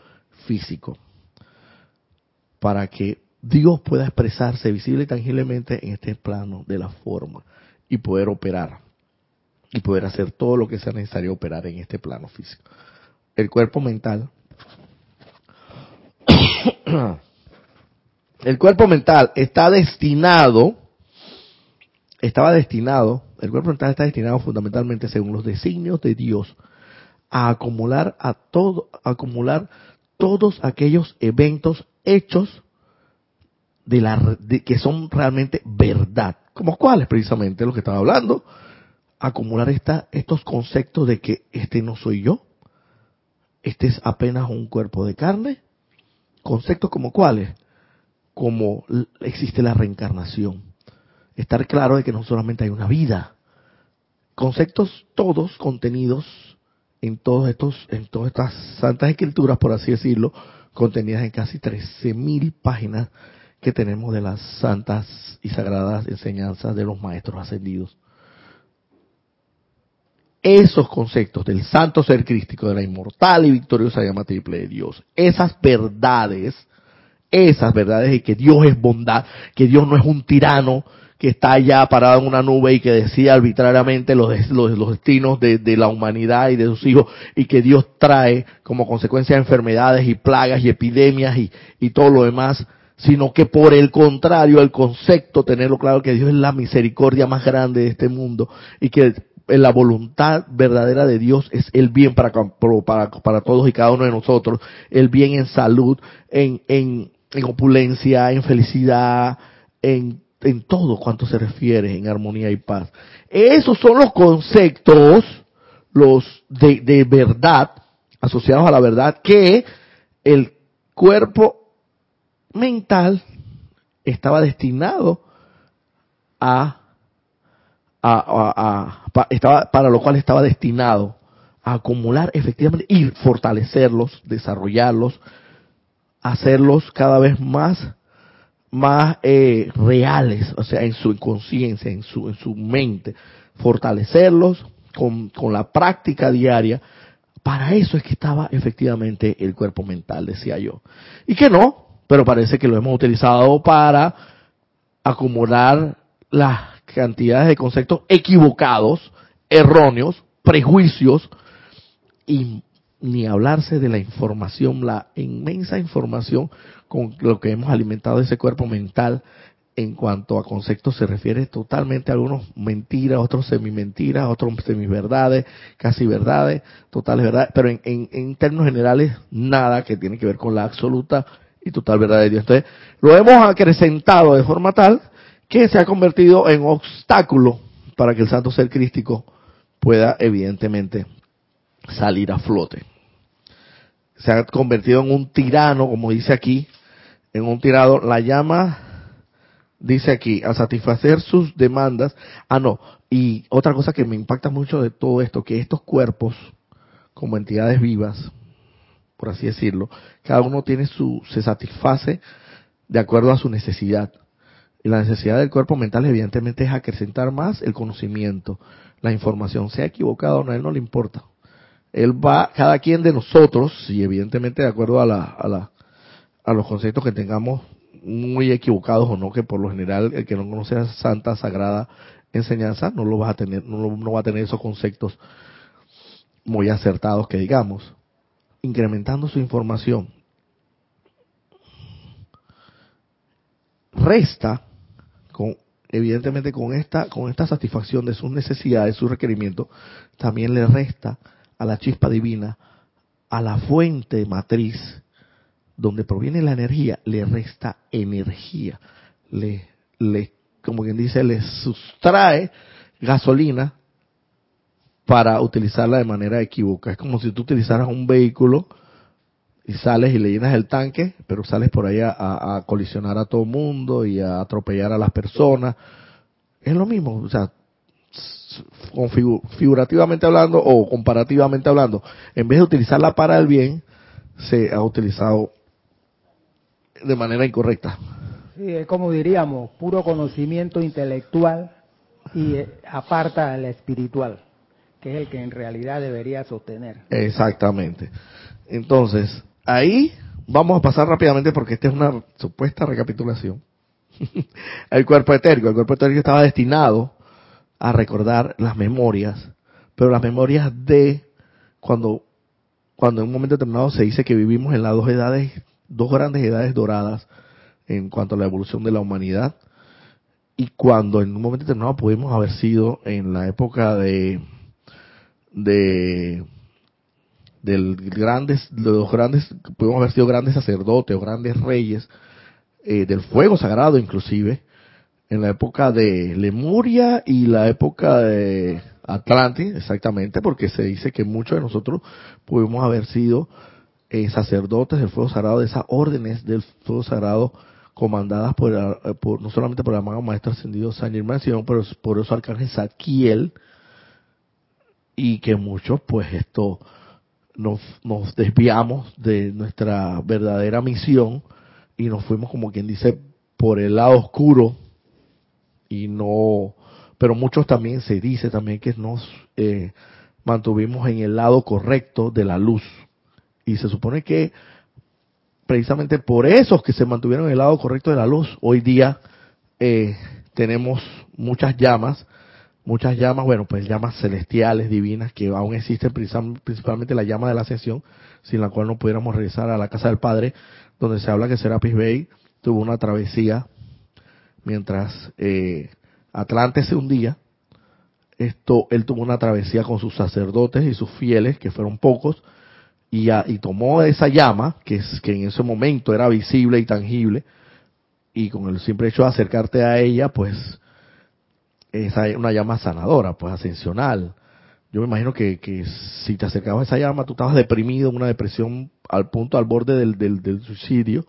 físico. Para que Dios pueda expresarse visible y tangiblemente en este plano de la forma y poder operar y poder hacer todo lo que sea necesario operar en este plano físico. El cuerpo mental, el cuerpo mental está destinado, estaba destinado el cuerpo mental está destinado fundamentalmente, según los designios de Dios, a acumular a todo, acumular todos aquellos eventos hechos de la que son realmente verdad. ¿Como cuáles precisamente lo que estaba hablando? Acumular esta, estos conceptos de que este no soy yo, este es apenas un cuerpo de carne. Conceptos como cuáles? Como existe la reencarnación. Estar claro de que no solamente hay una vida, conceptos todos contenidos en todos estos, en todas estas santas escrituras, por así decirlo, contenidas en casi 13.000 páginas que tenemos de las santas y sagradas enseñanzas de los maestros ascendidos. Esos conceptos del santo ser crístico, de la inmortal y victoriosa llama triple de Dios, esas verdades, esas verdades de que Dios es bondad, que Dios no es un tirano, que está allá parado en una nube y que decide arbitrariamente los, los, destinos de, la humanidad y de sus hijos y que Dios trae como consecuencia enfermedades y plagas y epidemias y, y todo lo demás, sino que por el contrario, el concepto, tenerlo claro, que Dios es la misericordia más grande de este mundo y que la voluntad verdadera de Dios es el bien para, para, para todos y cada uno de nosotros, el bien en salud, en, en, en opulencia, en felicidad, en en todo cuanto se refiere en armonía y paz. Esos son los conceptos, los de, de verdad, asociados a la verdad, que el cuerpo mental estaba destinado a, a, a, estaba, para lo cual estaba destinado a acumular efectivamente y fortalecerlos, desarrollarlos, hacerlos cada vez más más eh, reales, o sea, en su inconsciencia, en su, en su mente, fortalecerlos con, con la práctica diaria. Para eso es que estaba efectivamente el cuerpo mental, decía yo. Y que no, pero parece que lo hemos utilizado para acumular las cantidades de conceptos equivocados, erróneos, prejuicios y ni hablarse de la información, la inmensa información con lo que hemos alimentado ese cuerpo mental en cuanto a conceptos se refiere totalmente a algunos mentiras, otros semimentiras, otros semiverdades, casi verdades, totales verdades, pero en, en, términos generales nada que tiene que ver con la absoluta y total verdad de Dios. Entonces, lo hemos acrecentado de forma tal que se ha convertido en obstáculo para que el santo ser crístico pueda evidentemente salir a flote. Se ha convertido en un tirano, como dice aquí, en un tirado, la llama dice aquí, a satisfacer sus demandas. Ah, no. Y otra cosa que me impacta mucho de todo esto, que estos cuerpos, como entidades vivas, por así decirlo, cada uno tiene su, se satisface de acuerdo a su necesidad. Y la necesidad del cuerpo mental, evidentemente, es acrecentar más el conocimiento, la información. Sea equivocado o no, a él no le importa. Él va, cada quien de nosotros, y evidentemente de acuerdo a la, a la, a los conceptos que tengamos muy equivocados o no, que por lo general el que no conoce a santa, sagrada enseñanza no lo va a tener, no, va a tener esos conceptos muy acertados que digamos, incrementando su información. Resta, con, evidentemente con esta, con esta satisfacción de sus necesidades, sus requerimientos, también le resta a la chispa divina, a la fuente matriz, donde proviene la energía, le resta energía, le, le, como quien dice, le sustrae gasolina para utilizarla de manera equivocada. Es como si tú utilizaras un vehículo y sales y le llenas el tanque, pero sales por ahí a, colisionar a todo el mundo y a atropellar a las personas. Es lo mismo, o sea, figurativamente hablando o comparativamente hablando, en vez de utilizarla para el bien, se ha utilizado de manera incorrecta. Sí, es como diríamos, puro conocimiento intelectual y eh, aparta al espiritual, que es el que en realidad debería sostener. Exactamente. Entonces, ahí vamos a pasar rápidamente porque esta es una supuesta recapitulación. el cuerpo etérico, el cuerpo etérico estaba destinado a recordar las memorias, pero las memorias de cuando cuando en un momento determinado se dice que vivimos en las dos edades dos grandes edades doradas en cuanto a la evolución de la humanidad y cuando en un momento determinado pudimos haber sido en la época de de del grandes de los grandes pudimos haber sido grandes sacerdotes o grandes reyes eh, del fuego sagrado inclusive en la época de Lemuria y la época de Atlantis exactamente porque se dice que muchos de nosotros pudimos haber sido eh, sacerdotes del fuego sagrado, de esas órdenes del fuego sagrado comandadas por, eh, por no solamente por el amado maestro ascendido San Germán, sino por, por arcángel Saquiel, y que muchos, pues esto, nos, nos desviamos de nuestra verdadera misión y nos fuimos, como quien dice, por el lado oscuro y no, pero muchos también se dice también que nos eh, mantuvimos en el lado correcto de la luz, y se supone que precisamente por esos que se mantuvieron en el lado correcto de la luz, hoy día eh, tenemos muchas llamas, muchas llamas, bueno, pues llamas celestiales, divinas, que aún existen, principalmente la llama de la ascensión, sin la cual no pudiéramos regresar a la casa del Padre, donde se habla que Serapis Bey tuvo una travesía mientras eh, Atlante se hundía. Esto, él tuvo una travesía con sus sacerdotes y sus fieles, que fueron pocos, y, tomó esa llama, que, es, que en ese momento era visible y tangible, y con el simple hecho de acercarte a ella, pues es una llama sanadora, pues ascensional. Yo me imagino que, que si te acercabas a esa llama, tú estabas deprimido, una depresión al punto, al borde del, del, del suicidio,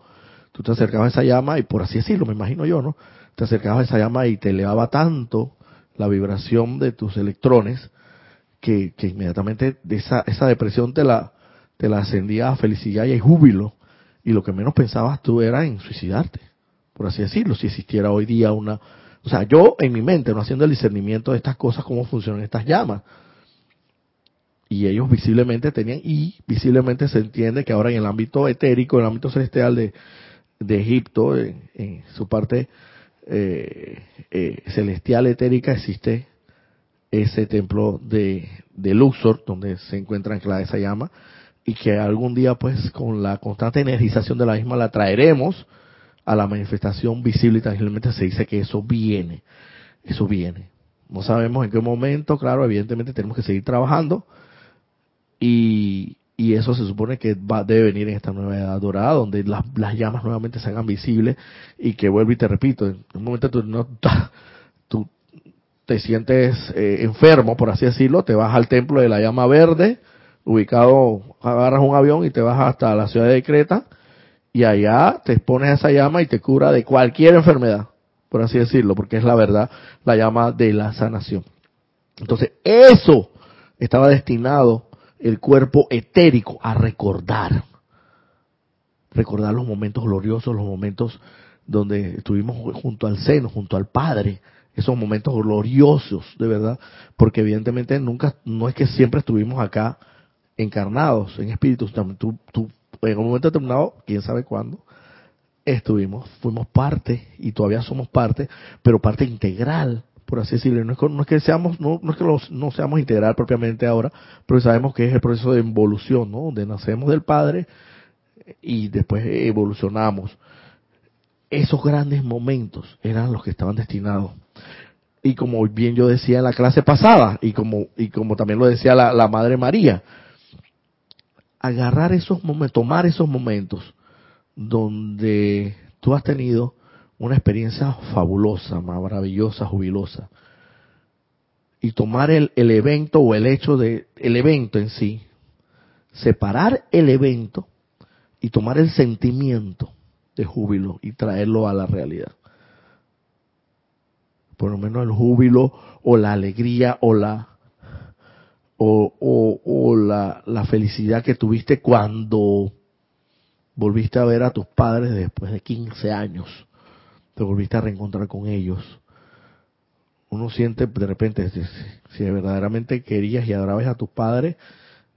tú te acercabas a esa llama y por así decirlo, me imagino yo, ¿no? Te acercabas a esa llama y te elevaba tanto la vibración de tus electrones que, que inmediatamente esa, esa depresión te la, te la ascendía a felicidad y a júbilo, y lo que menos pensabas tú era en suicidarte, por así decirlo, si existiera hoy día una... O sea, yo en mi mente, no haciendo el discernimiento de estas cosas, cómo funcionan estas llamas, y ellos visiblemente tenían, y visiblemente se entiende que ahora en el ámbito etérico, en el ámbito celestial de, de Egipto, en, su parte eh, eh, celestial etérica, existe ese templo de, de Luxor, donde se encuentra anclada esa llama, y que algún día pues con la constante energización de la misma la traeremos a la manifestación visible y tangiblemente se dice que eso viene, eso viene. No sabemos en qué momento, claro, evidentemente tenemos que seguir trabajando y, y eso se supone que va, debe venir en esta nueva edad dorada, donde las, las llamas nuevamente se hagan visibles y que vuelvo y te repito, en un momento tú, no, tú te sientes eh, enfermo, por así decirlo, te vas al templo de la llama verde, ubicado, agarras un avión y te vas hasta la ciudad de Creta, y allá te expones a esa llama y te cura de cualquier enfermedad, por así decirlo, porque es la verdad, la llama de la sanación. Entonces, eso estaba destinado el cuerpo etérico a recordar. Recordar los momentos gloriosos, los momentos donde estuvimos junto al seno, junto al Padre, esos momentos gloriosos, de verdad, porque evidentemente nunca, no es que siempre estuvimos acá encarnados en espíritus, tú, en un momento determinado, quién sabe cuándo, estuvimos, fuimos parte y todavía somos parte, pero parte integral, por así decirlo. No es, que seamos, no, es que no seamos integral propiamente ahora, pero sabemos que es el proceso de evolución, ¿no? Donde nacemos del Padre y después evolucionamos. Esos grandes momentos eran los que estaban destinados. Y como bien yo decía en la clase pasada, y como, y como también lo decía la Madre María, agarrar esos momentos, tomar esos momentos donde tú has tenido una experiencia fabulosa, maravillosa, jubilosa, y tomar el, el evento o el hecho de el evento en sí, separar el evento y tomar el sentimiento de júbilo y traerlo a la realidad. Por lo menos el júbilo o la alegría o la o, o, la, la felicidad que tuviste cuando volviste a ver a tus padres después de 15 años, te volviste a reencontrar con ellos. Uno siente de repente, si, verdaderamente querías y adorabas a tus padres,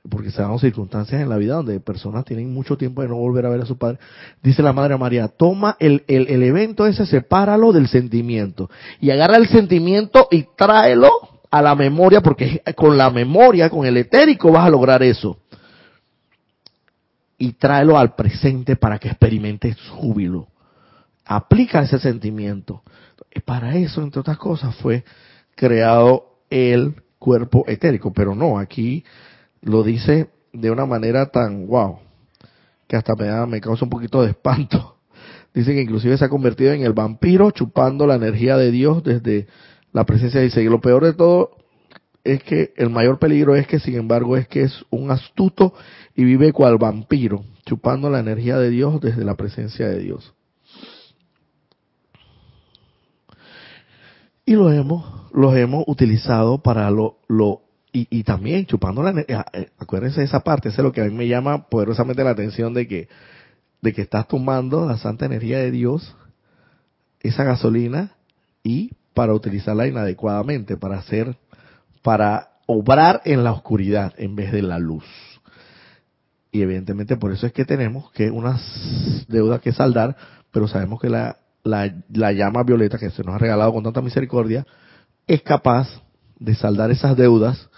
porque se dan circunstancias en la vida donde personas tienen mucho tiempo de no volver a ver a sus padres. Dice la Madre María, toma el, el, el evento ese, sepáralo del sentimiento y agarra el sentimiento y tráelo a la memoria, porque con la memoria, con el etérico vas a lograr eso. Y tráelo al presente para que experimentes júbilo. Aplica ese sentimiento. Y para eso, entre otras cosas, fue creado el cuerpo etérico. Pero no, aquí lo dice de una manera tan wow, que hasta me, da, me causa un poquito de espanto. Dice que inclusive se ha convertido en el vampiro chupando la energía de Dios desde la presencia dice, y lo peor de todo es que el mayor peligro es que, sin embargo, es que es un astuto y vive cual vampiro, chupando la energía de Dios desde la presencia de Dios. Y lo hemos, los hemos utilizado para lo, lo y, y también chupando la energía. Eh, acuérdense de esa parte, eso es lo que a mí me llama poderosamente la atención de que, de que estás tomando la santa energía de Dios, esa gasolina, y para utilizarla inadecuadamente, para hacer, para obrar en la oscuridad en vez de la luz. Y evidentemente por eso es que tenemos que unas deudas que saldar, pero sabemos que la, la, la llama violeta que se nos ha regalado con tanta misericordia es capaz de saldar esas deudas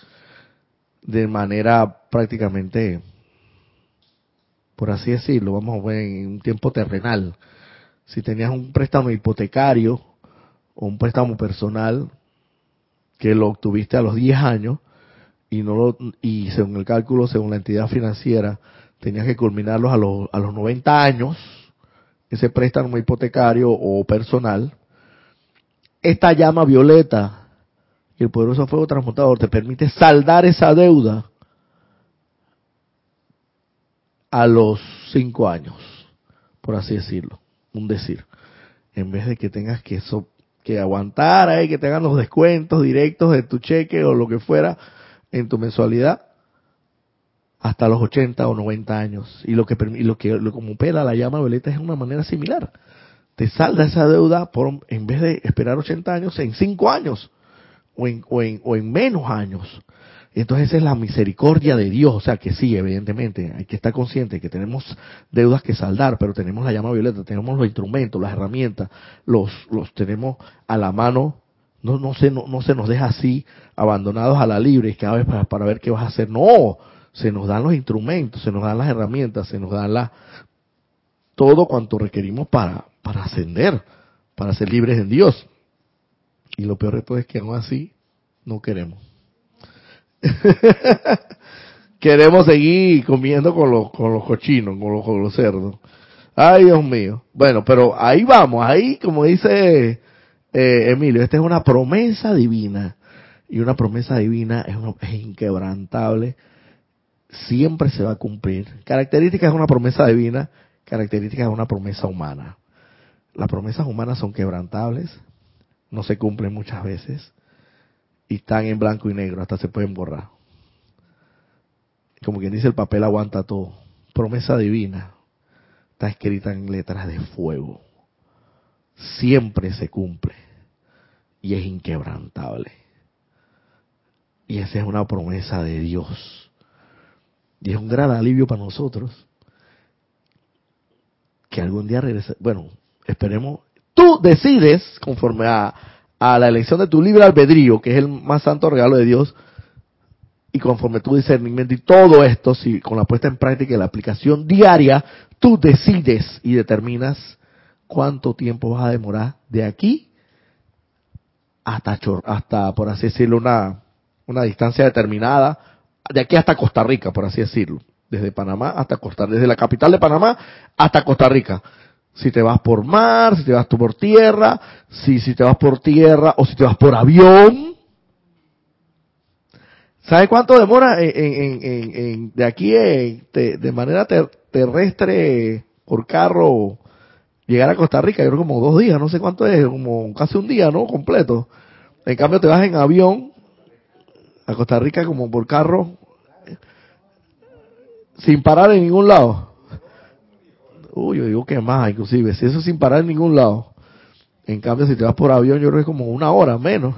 de manera prácticamente, por así decirlo, vamos a ver, en un tiempo terrenal. Si tenías un préstamo hipotecario o un préstamo personal que lo obtuviste a los 10 años y no lo, y según el cálculo, según la entidad financiera, tenías que culminarlos a los, a los 90 años, ese préstamo hipotecario o personal, esta llama violeta y el poderoso fuego transmutador te permite saldar esa deuda a los 5 años, por así decirlo, un decir, en vez de que tengas que so que aguantar ahí, que te hagan los descuentos directos de tu cheque o lo que fuera en tu mensualidad hasta los 80 o 90 años. Y lo que, y lo que lo, como opera la llama violeta es una manera similar. Te salda esa deuda por, en vez de esperar 80 años, en 5 años o en, o en, o en menos años. Entonces esa es la misericordia de Dios, o sea que sí, evidentemente, hay que estar consciente que tenemos deudas que saldar, pero tenemos la llama violeta, tenemos los instrumentos, las herramientas, los, los tenemos a la mano, no, no, se, no, se nos deja así abandonados a la libre, cada vez para, para ver qué vas a hacer, no, se nos dan los instrumentos, se nos dan las herramientas, se nos dan la, todo cuanto requerimos para, para ascender, para ser libres en Dios. Y lo peor de todo es que aún así no queremos. queremos seguir comiendo con los, con los cochinos, con los, cerdos. Ay, Dios mío. Bueno, pero ahí vamos, ahí como dice eh, Emilio, esta es una promesa divina. Y una promesa divina es, es inquebrantable, siempre se va a cumplir. Características de una promesa divina, características de una promesa humana. Las promesas humanas son quebrantables, no se cumplen muchas veces y están en blanco y negro, hasta se pueden borrar. Como quien dice, el papel aguanta todo. Promesa divina está escrita en letras de fuego. Siempre se cumple y es inquebrantable. Y esa es una promesa de Dios. Y es un gran alivio para nosotros que algún día regrese. Bueno, esperemos. Tú decides, conforme a, a la elección de tu libre albedrío, que es el más santo regalo de Dios, y conforme tu discernimiento y todo esto, si con la puesta en práctica y la aplicación diaria, tú decides y determinas cuánto tiempo vas a demorar de aquí hasta, hasta por así decirlo, una, una distancia determinada, de aquí hasta Costa Rica, por así decirlo, desde Panamá hasta Costa desde la capital de Panamá hasta Costa Rica. Si te vas por mar, si te vas tú por tierra, si, si te vas por tierra o si te vas por avión, ¿Sabe cuánto demora en, de aquí de manera terrestre por carro llegar a Costa Rica? Yo creo como dos días, no sé cuánto es, como casi un día, ¿no? Completo. En cambio te vas en avión a Costa Rica como por carro sin parar en ningún lado. Uy, yo digo que más, inclusive, si eso sin parar en ningún lado. En cambio, si te vas por avión, yo creo que es como una hora menos.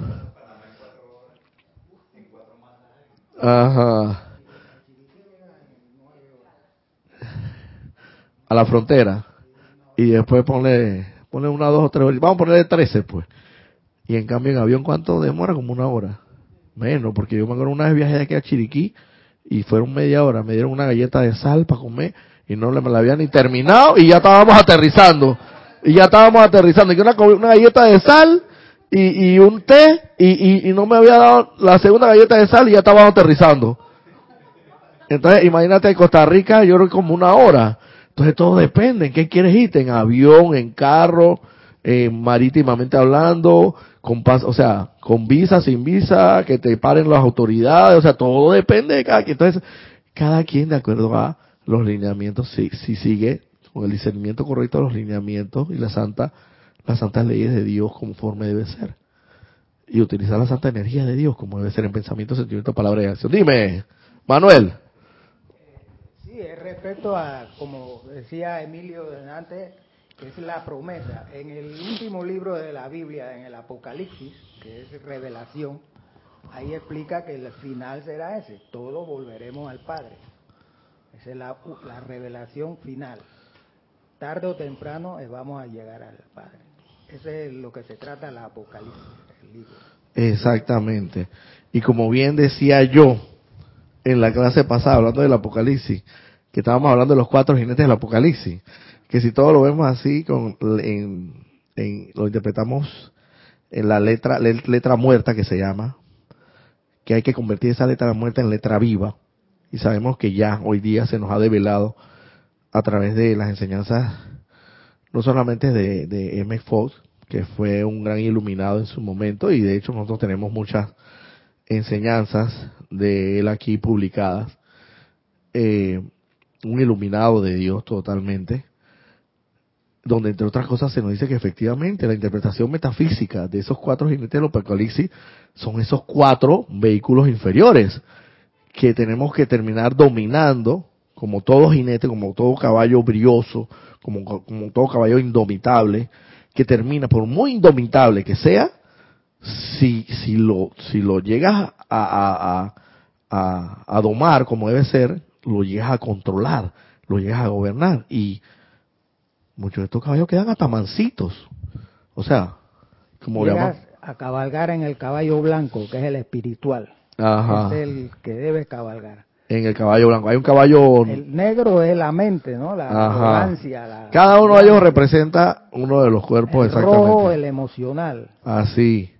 Ajá. A la frontera. Y después ponle, ponle una, dos o tres horas. Vamos a ponerle trece, pues. Y en cambio en avión, ¿cuánto demora? Como una hora. Menos, porque yo me acuerdo una vez viajé de aquí a Chiriquí y fueron media hora. Me dieron una galleta de sal para comer y no la había ni terminado y ya estábamos aterrizando. Y ya estábamos aterrizando. Y una, una galleta de sal y, y un té y, y, no me había dado la segunda galleta de sal y ya estaba aterrizando. Entonces, imagínate en Costa Rica, yo creo como una hora. Entonces todo depende, ¿en qué quieres irte? ¿En avión, en carro, marítimamente hablando, con o sea, con visa, sin visa, que te paren las autoridades, o sea, todo depende de cada quien. Entonces, cada quien de acuerdo a los lineamientos, si, si sigue con el discernimiento correcto los lineamientos y la santa las santas leyes de Dios conforme debe ser. Y utilizar la santa energía de Dios como debe ser en pensamiento, sentimiento, palabra y acción. Dime, Manuel. Sí, es respecto a, como decía Emilio antes, que es la promesa. En el último libro de la Biblia, en el Apocalipsis, que es revelación, ahí explica que el final será ese, todos volveremos al Padre. Esa es la, la revelación final. Tarde o temprano eh, vamos a llegar al Padre. Ese es lo que se trata la Apocalipsis. Exactamente. Y como bien decía yo en la clase pasada, hablando del Apocalipsis, que estábamos hablando de los cuatro jinetes del Apocalipsis, que si todo lo vemos así, con, en, lo interpretamos en la letra, letra muerta que se llama, que hay que convertir esa letra muerta en letra viva. Y sabemos que ya hoy día se nos ha develado a través de las enseñanzas no solamente de, M. Fox, que fue un gran iluminado en su momento, y de hecho nosotros tenemos muchas enseñanzas de él aquí publicadas, eh, un iluminado de Dios totalmente, donde entre otras cosas se nos dice que efectivamente la interpretación metafísica de esos cuatro jinetes del Apocalipsis son esos cuatro vehículos inferiores que tenemos que terminar dominando como todo jinete, como todo caballo brioso, como, como todo caballo indomitable, que termina, por muy indomitable que sea, si, si, lo, si lo llegas a, a, a, domar como debe ser, lo llegas a controlar, lo llegas a gobernar. Y muchos de estos caballos quedan hasta mansitos. O sea, como llegas a cabalgar en el caballo blanco, que es el espiritual. Ajá. Es el que debes cabalgar. en el caballo blanco. Hay un caballo... El negro es la mente, ¿no? La arrogancia. La, Cada uno de ellos representa uno de los cuerpos el exactamente. rojo, el emocional. Así.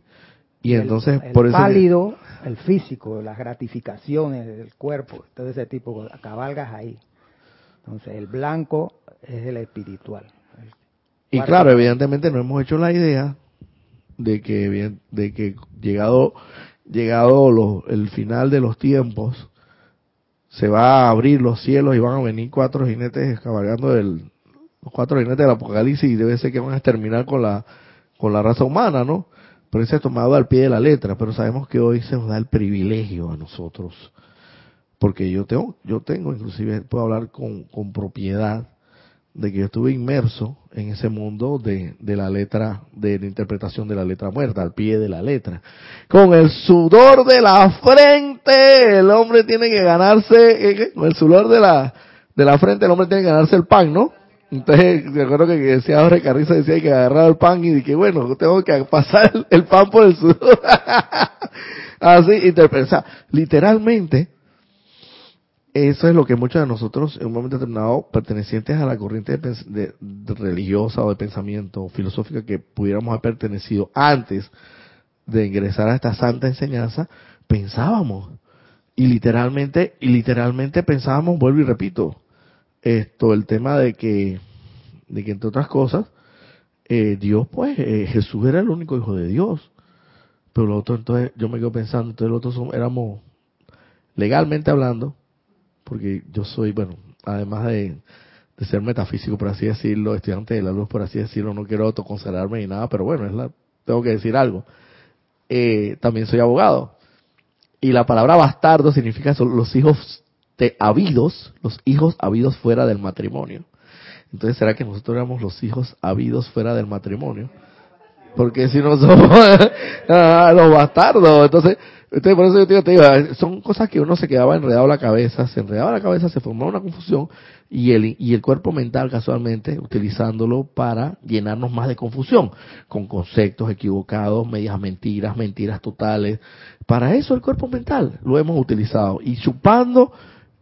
Y El- entonces, el por eso... pálido, el físico, las gratificaciones del cuerpo, todo ese tipo, cabalgas ahí. Entonces, el blanco es el espiritual. El Y claro, evidentemente no hemos hecho la idea de que de que llegado llegado el final de los tiempos se va a abrir los cielos y van a venir cuatro jinetes cabalgando del los cuatro jinetes del apocalipsis y debe ser que van a terminar con la con la raza humana, ¿no? Pero ese es tomado al pie de la letra, pero sabemos que hoy se nos da el privilegio a nosotros porque yo tengo yo tengo inclusive puedo hablar con con propiedad de que yo estuve inmerso en ese mundo de, de la letra, de la interpretación de la letra muerta, al pie de la letra. Con el sudor de la frente, el hombre tiene que ganarse, eh, con el sudor de la, de la frente, el hombre tiene que ganarse el pan, ¿no? Entonces, me acuerdo que decía Jorge Carrizo, decía que agarraba el pan y dije, bueno, tengo que pasar el, pan por el sudor. Así, interpreta, literalmente, eso es lo que muchos de nosotros en un momento determinado pertenecientes a la corriente de religiosa o de pensamiento filosófica que pudiéramos haber pertenecido antes de ingresar a esta santa enseñanza, pensábamos. Y literalmente, y literalmente pensábamos, vuelvo y repito, esto, el tema de que, de que entre otras cosas, eh, Dios pues, eh, Jesús era el único hijo de Dios. Pero lo otro, entonces, yo me quedo pensando, entonces los otros éramos, legalmente hablando, porque yo soy, bueno, además de, de ser metafísico, por así decirlo, estudiante de la luz, por así decirlo, no quiero autoconsiderarme ni nada, pero bueno, es la, tengo que decir algo. Eh, también soy abogado. Y la palabra bastardo significa son los hijos de habidos, los hijos habidos fuera del matrimonio. Entonces, ¿será que nosotros éramos los hijos habidos fuera del matrimonio? Porque si no somos los bastardos, entonces, entonces por eso yo te digo, te digo, son cosas que uno se quedaba enredado la cabeza, se enredaba la cabeza, se formaba una confusión y el, y el cuerpo mental casualmente utilizándolo para llenarnos más de confusión, con conceptos equivocados, medias mentiras, mentiras totales. Para eso el cuerpo mental lo hemos utilizado y chupando,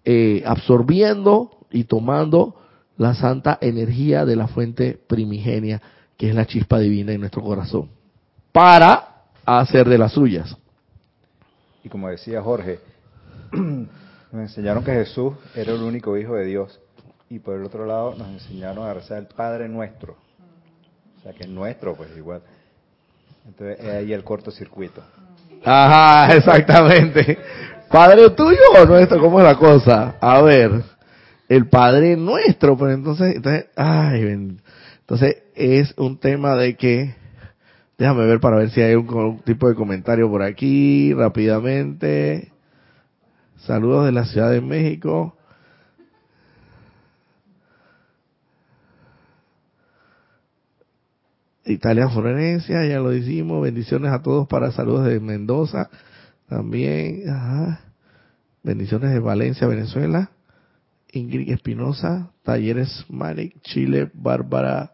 eh, absorbiendo y tomando la santa energía de la fuente primigenia que es la chispa divina en nuestro corazón, para hacer de las suyas. Y como decía Jorge, nos enseñaron que Jesús era el único hijo de Dios. Y por el otro lado nos enseñaron a rezar el Padre Nuestro. O sea, que es nuestro, pues igual. Entonces es ahí el cortocircuito. Ajá, exactamente. Padre tuyo o nuestro, ¿cómo es la cosa? A ver, el Padre nuestro, pero entonces, entonces, ay, entonces es un tema de que, déjame ver para ver si hay un, tipo de comentario por aquí, rápidamente. Saludos de la Ciudad de México. Italia Florencia, ya lo hicimos. Bendiciones a todos para saludos de Mendoza. También. Bendiciones de Valencia, Venezuela. Ingrid Espinosa, Talleres Manic, Chile, Bárbara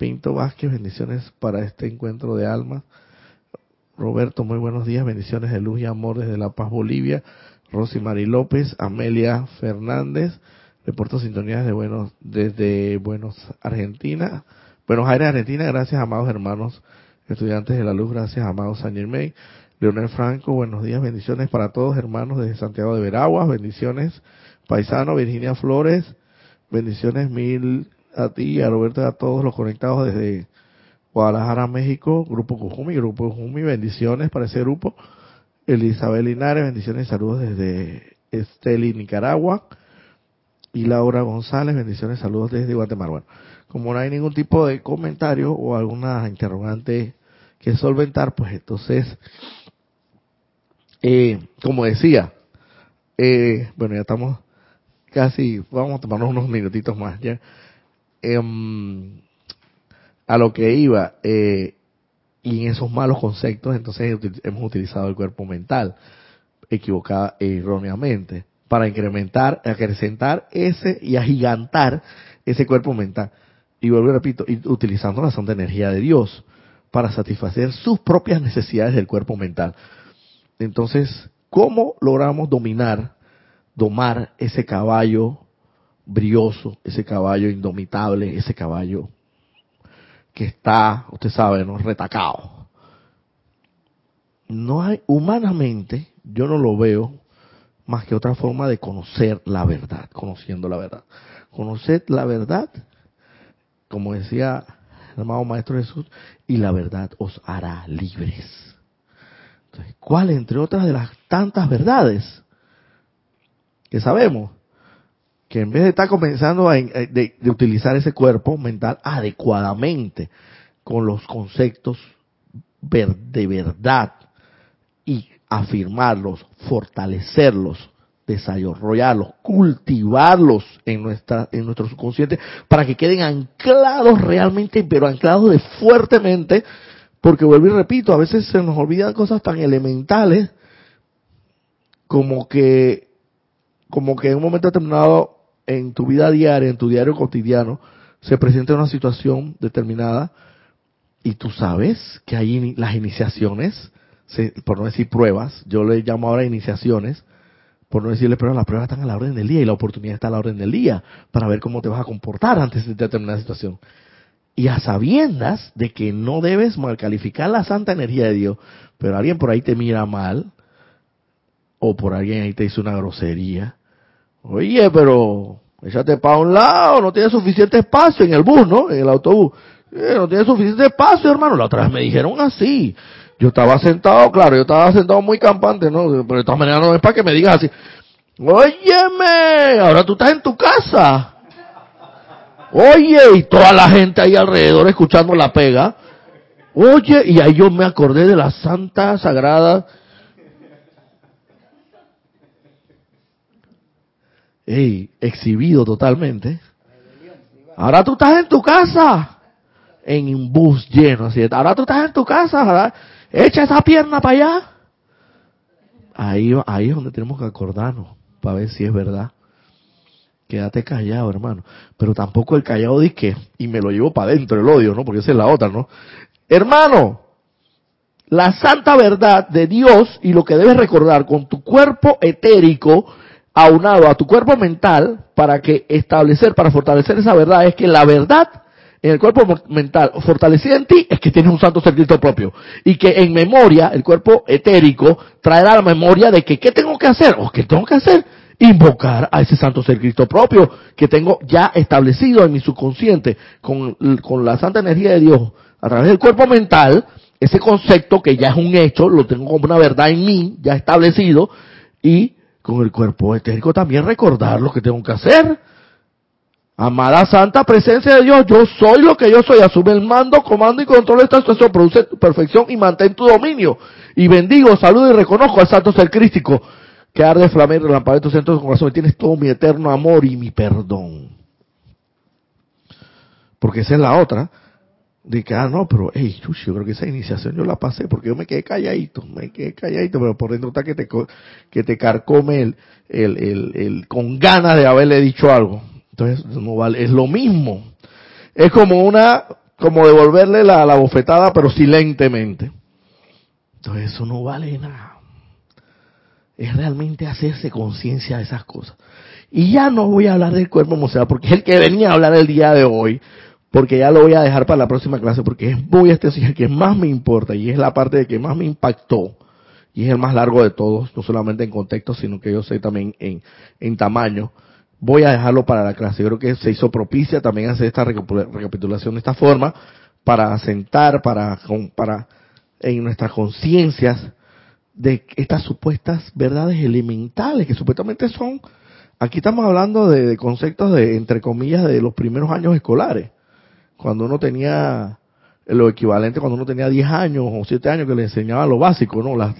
Pinto Vázquez, bendiciones para este encuentro de almas. Roberto, muy buenos días, bendiciones de luz y amor desde La Paz, Bolivia. Rosy Mari López, Amelia Fernández, reporto sintonías de buenos, desde Buenos Argentina, Buenos Aires, Argentina, gracias amados hermanos estudiantes de la luz, gracias amados San Germain. Leonel Franco, buenos días, bendiciones para todos hermanos desde Santiago de Veraguas, bendiciones paisano Virginia Flores, bendiciones mil a ti a Roberto y a todos los conectados desde Guadalajara, México, Grupo Cujumi, Grupo Cujumi, bendiciones para ese grupo. Elizabeth Linares, bendiciones y saludos desde Esteli, Nicaragua. Y Laura González, bendiciones y saludos desde Guatemala. Bueno, como no hay ningún tipo de comentario o alguna interrogante que solventar, pues entonces, eh, como decía, eh, bueno, ya estamos casi, vamos a tomarnos unos minutitos más ya. Em, a lo que iba, eh, y en esos malos conceptos, entonces hemos utilizado el cuerpo mental, equivocada e erróneamente, para incrementar, acrecentar ese y agigantar ese cuerpo mental. Y vuelvo y repito, utilizando la santa energía de Dios para satisfacer sus propias necesidades del cuerpo mental. Entonces, ¿cómo logramos dominar domar ese caballo brioso, ese caballo indomitable, ese caballo que está, usted sabe, no retacado. No hay humanamente, yo no lo veo más que otra forma de conocer la verdad, conociendo la verdad. Conocer la verdad, como decía el amado Maestro Jesús, y la verdad os hará libres. Entonces, ¿cuál entre otras de las tantas verdades que sabemos? Que en vez de estar comenzando a, eh, de, utilizar ese cuerpo mental adecuadamente con los conceptos de verdad y afirmarlos, fortalecerlos, desarrollarlos, cultivarlos en nuestra en nuestro subconsciente para que queden anclados realmente, pero anclados de fuertemente, porque vuelvo y repito, a veces se nos olvidan cosas tan elementales como que como que en un momento determinado en tu vida diaria, en tu diario cotidiano, se presenta una situación determinada y tú sabes que hay las iniciaciones por no decir pruebas, yo le llamo ahora iniciaciones, por no decirle pruebas, las pruebas están a la orden del día y la oportunidad está a la orden del día para ver cómo te vas a comportar antes de determinada situación. Y a sabiendas de que no debes mal calificar la santa energía de Dios, pero alguien por ahí te mira mal, o por alguien ahí te hizo una grosería. Oye, pero échate para un lado, no tiene suficiente espacio en el bus, ¿no? En el autobús. Eh, no tiene suficiente espacio, hermano. La otra vez me dijeron así. Yo estaba sentado, claro, yo estaba sentado muy campante, ¿no? Pero de todas maneras no es para que me digas así, óyeme, ahora tú estás en tu casa. Oye, y toda la gente ahí alrededor escuchando la pega. Oye, y ahí yo me acordé de la Santa Sagrada. Ey, exhibido totalmente. Ahora tú estás en tu casa. En un bus lleno, así. Ahora tú estás en tu casa, ¿verdad? echa esa pierna para allá. Ahí, ahí es donde tenemos que acordarnos para ver si es verdad. Quédate callado, hermano. Pero tampoco el callado dice y me lo llevo para adentro el odio, ¿no? Porque esa es la otra, ¿no? Hermano, la santa verdad de Dios y lo que debes recordar con tu cuerpo etérico aunado a tu cuerpo mental para que establecer, para fortalecer esa verdad es que la verdad en el cuerpo mental fortalecida en ti es que tienes un santo ser propio. Y que en memoria, el cuerpo etérico traerá la memoria de que ¿qué tengo que hacer? ¿O qué tengo que hacer? Invocar a ese santo ser Cristo propio que tengo ya establecido en mi subconsciente con, con la santa energía de Dios a través del cuerpo mental, ese concepto que ya es un hecho, lo tengo como una verdad en mí, ya establecido, y con el cuerpo etérico también recordar lo que tengo que hacer Amada Santa Presencia de Dios, yo soy lo que yo soy. Asume el mando, comando y control de esta situación. Produce tu perfección y mantén tu dominio. Y bendigo, saludo y reconozco al Santo Ser Crístico que arde flamero relampagueo de tu centro de corazón. Tienes todo mi eterno amor y mi perdón. Porque esa es la otra. De que, ah, no, pero, hey, yo creo que esa iniciación yo la pasé porque yo me quedé calladito, me quedé calladito, pero por dentro está que te, que te carcome el, el, el, el, con ganas de haberle dicho algo. Entonces, no vale, es lo mismo. Es como una, como devolverle la, la bofetada, pero silentemente. Entonces, eso no vale nada. Es realmente hacerse conciencia de esas cosas. Y ya no voy a hablar del cuerpo emocional, porque es el que venía a hablar el día de hoy, porque ya lo voy a dejar para la próxima clase, porque es muy el que más me importa y es la parte de que más me impactó y es el más largo de todos, no solamente en contexto, sino que yo sé también en, en tamaño voy a dejarlo para la clase. Yo creo que se hizo propicia también hacer esta recapitulación de esta forma para asentar, para, para en nuestras conciencias de estas supuestas verdades elementales que supuestamente son, aquí estamos hablando de, conceptos de, entre comillas, de los primeros años escolares, cuando uno tenía lo equivalente cuando uno tenía 10 años o 7 años que le enseñaba lo básico, ¿no? Las,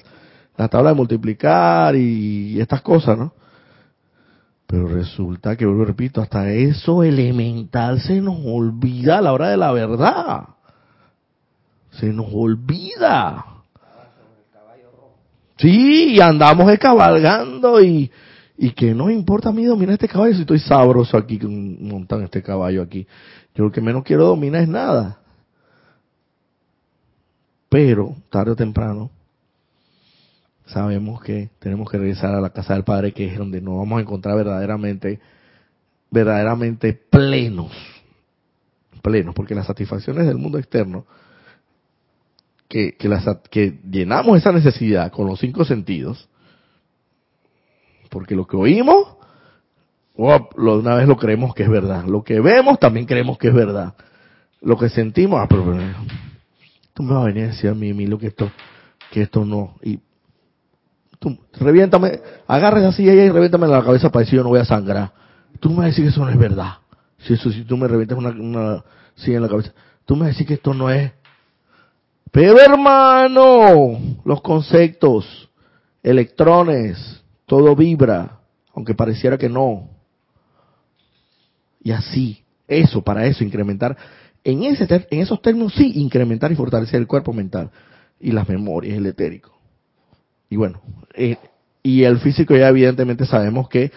la tabla de multiplicar y estas cosas, ¿no? Pero resulta que, vuelvo repito, hasta eso elemental se nos olvida a la hora de la verdad. Se nos olvida. Sí, y andamos cabalgando y, y que no importa a mí dominar este caballo si estoy sabroso aquí montando este caballo aquí. Yo lo que menos quiero dominar es nada. Pero, tarde o temprano, sabemos que tenemos que regresar a la casa del Padre, que es donde nos vamos a encontrar verdaderamente, verdaderamente plenos, plenos, porque las satisfacciones del mundo externo, que, que, que llenamos esa necesidad con los cinco sentidos, porque lo que oímos, lo, una vez lo creemos que es verdad, lo que vemos también creemos que es verdad, lo que sentimos, ah, pero, tú me vas a venir a decir a mí, Emilio, que esto, que esto no, y tú, reviéntame, agarra así y reviéntame la cabeza para decir yo no voy a sangrar. Tú me vas a decir que eso no es verdad. Si eso, si tú me revientas una, una en la cabeza, tú me vas a decir que esto no es. Pero hermano, los conceptos, electrones, todo vibra, aunque pareciera que no. Y así, eso, para eso, incrementar, en, ese, en esos términos sí, incrementar y fortalecer el cuerpo mental y las memorias, el etérico. Y bueno, eh, y el físico ya evidentemente sabemos que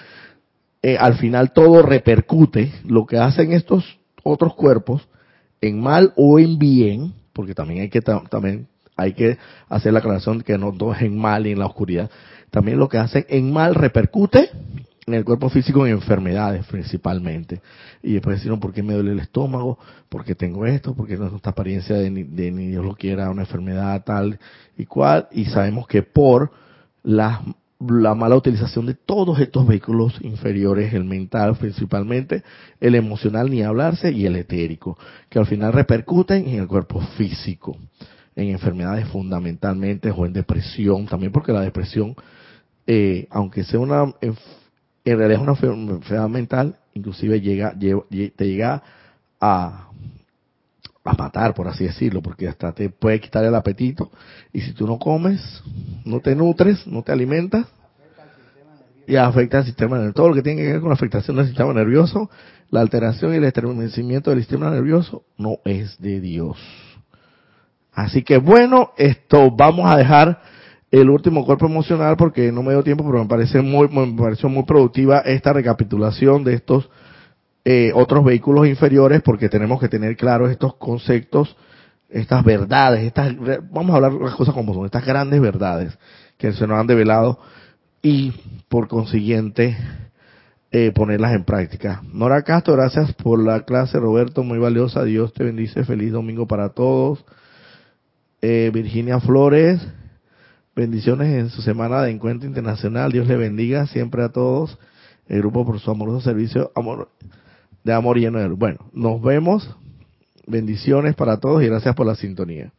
eh, al final todo repercute lo que hacen estos otros cuerpos en mal o en bien, porque también hay que también hay que hacer la aclaración que no todo es en mal y en la oscuridad. También lo que hacen en mal repercute en el cuerpo físico en enfermedades principalmente. Y después decir, ¿por qué me duele el estómago? ¿Por qué tengo esto? ¿Por qué no esta apariencia de ni, de ni Dios lo quiera, una enfermedad tal y cual? Y sabemos que por la, la mala utilización de todos estos vehículos inferiores, el mental principalmente, el emocional ni hablarse y el etérico, que al final repercuten en el cuerpo físico, en enfermedades fundamentalmente o en depresión, también porque la depresión, eh, aunque sea una en realidad es una enfermedad mental, inclusive te llega a, a matar, por así decirlo, porque hasta te puede quitar el apetito. Y si tú no comes, no te nutres, no te alimentas, y afecta al sistema nervioso. Todo lo que tiene que ver con la afectación del sistema nervioso, la alteración y el estremecimiento del sistema nervioso, no es de Dios. Así que bueno, esto vamos a dejar el último cuerpo emocional porque no me dio tiempo, pero me parece muy, me pareció muy productiva esta recapitulación de estos eh, otros vehículos inferiores porque tenemos que tener claros estos conceptos, estas verdades, estas, vamos a hablar las cosas como son, estas grandes verdades que se nos han develado y por consiguiente eh, ponerlas en práctica. Nora Castro, gracias por la clase, Roberto, muy valiosa, Dios te bendice, feliz domingo para todos. Eh, Virginia Flores, Bendiciones en su semana de encuentro internacional. Dios le bendiga siempre a todos. El grupo por su amoroso servicio amor, de amor lleno de Bueno, nos vemos. Bendiciones para todos y gracias por la sintonía.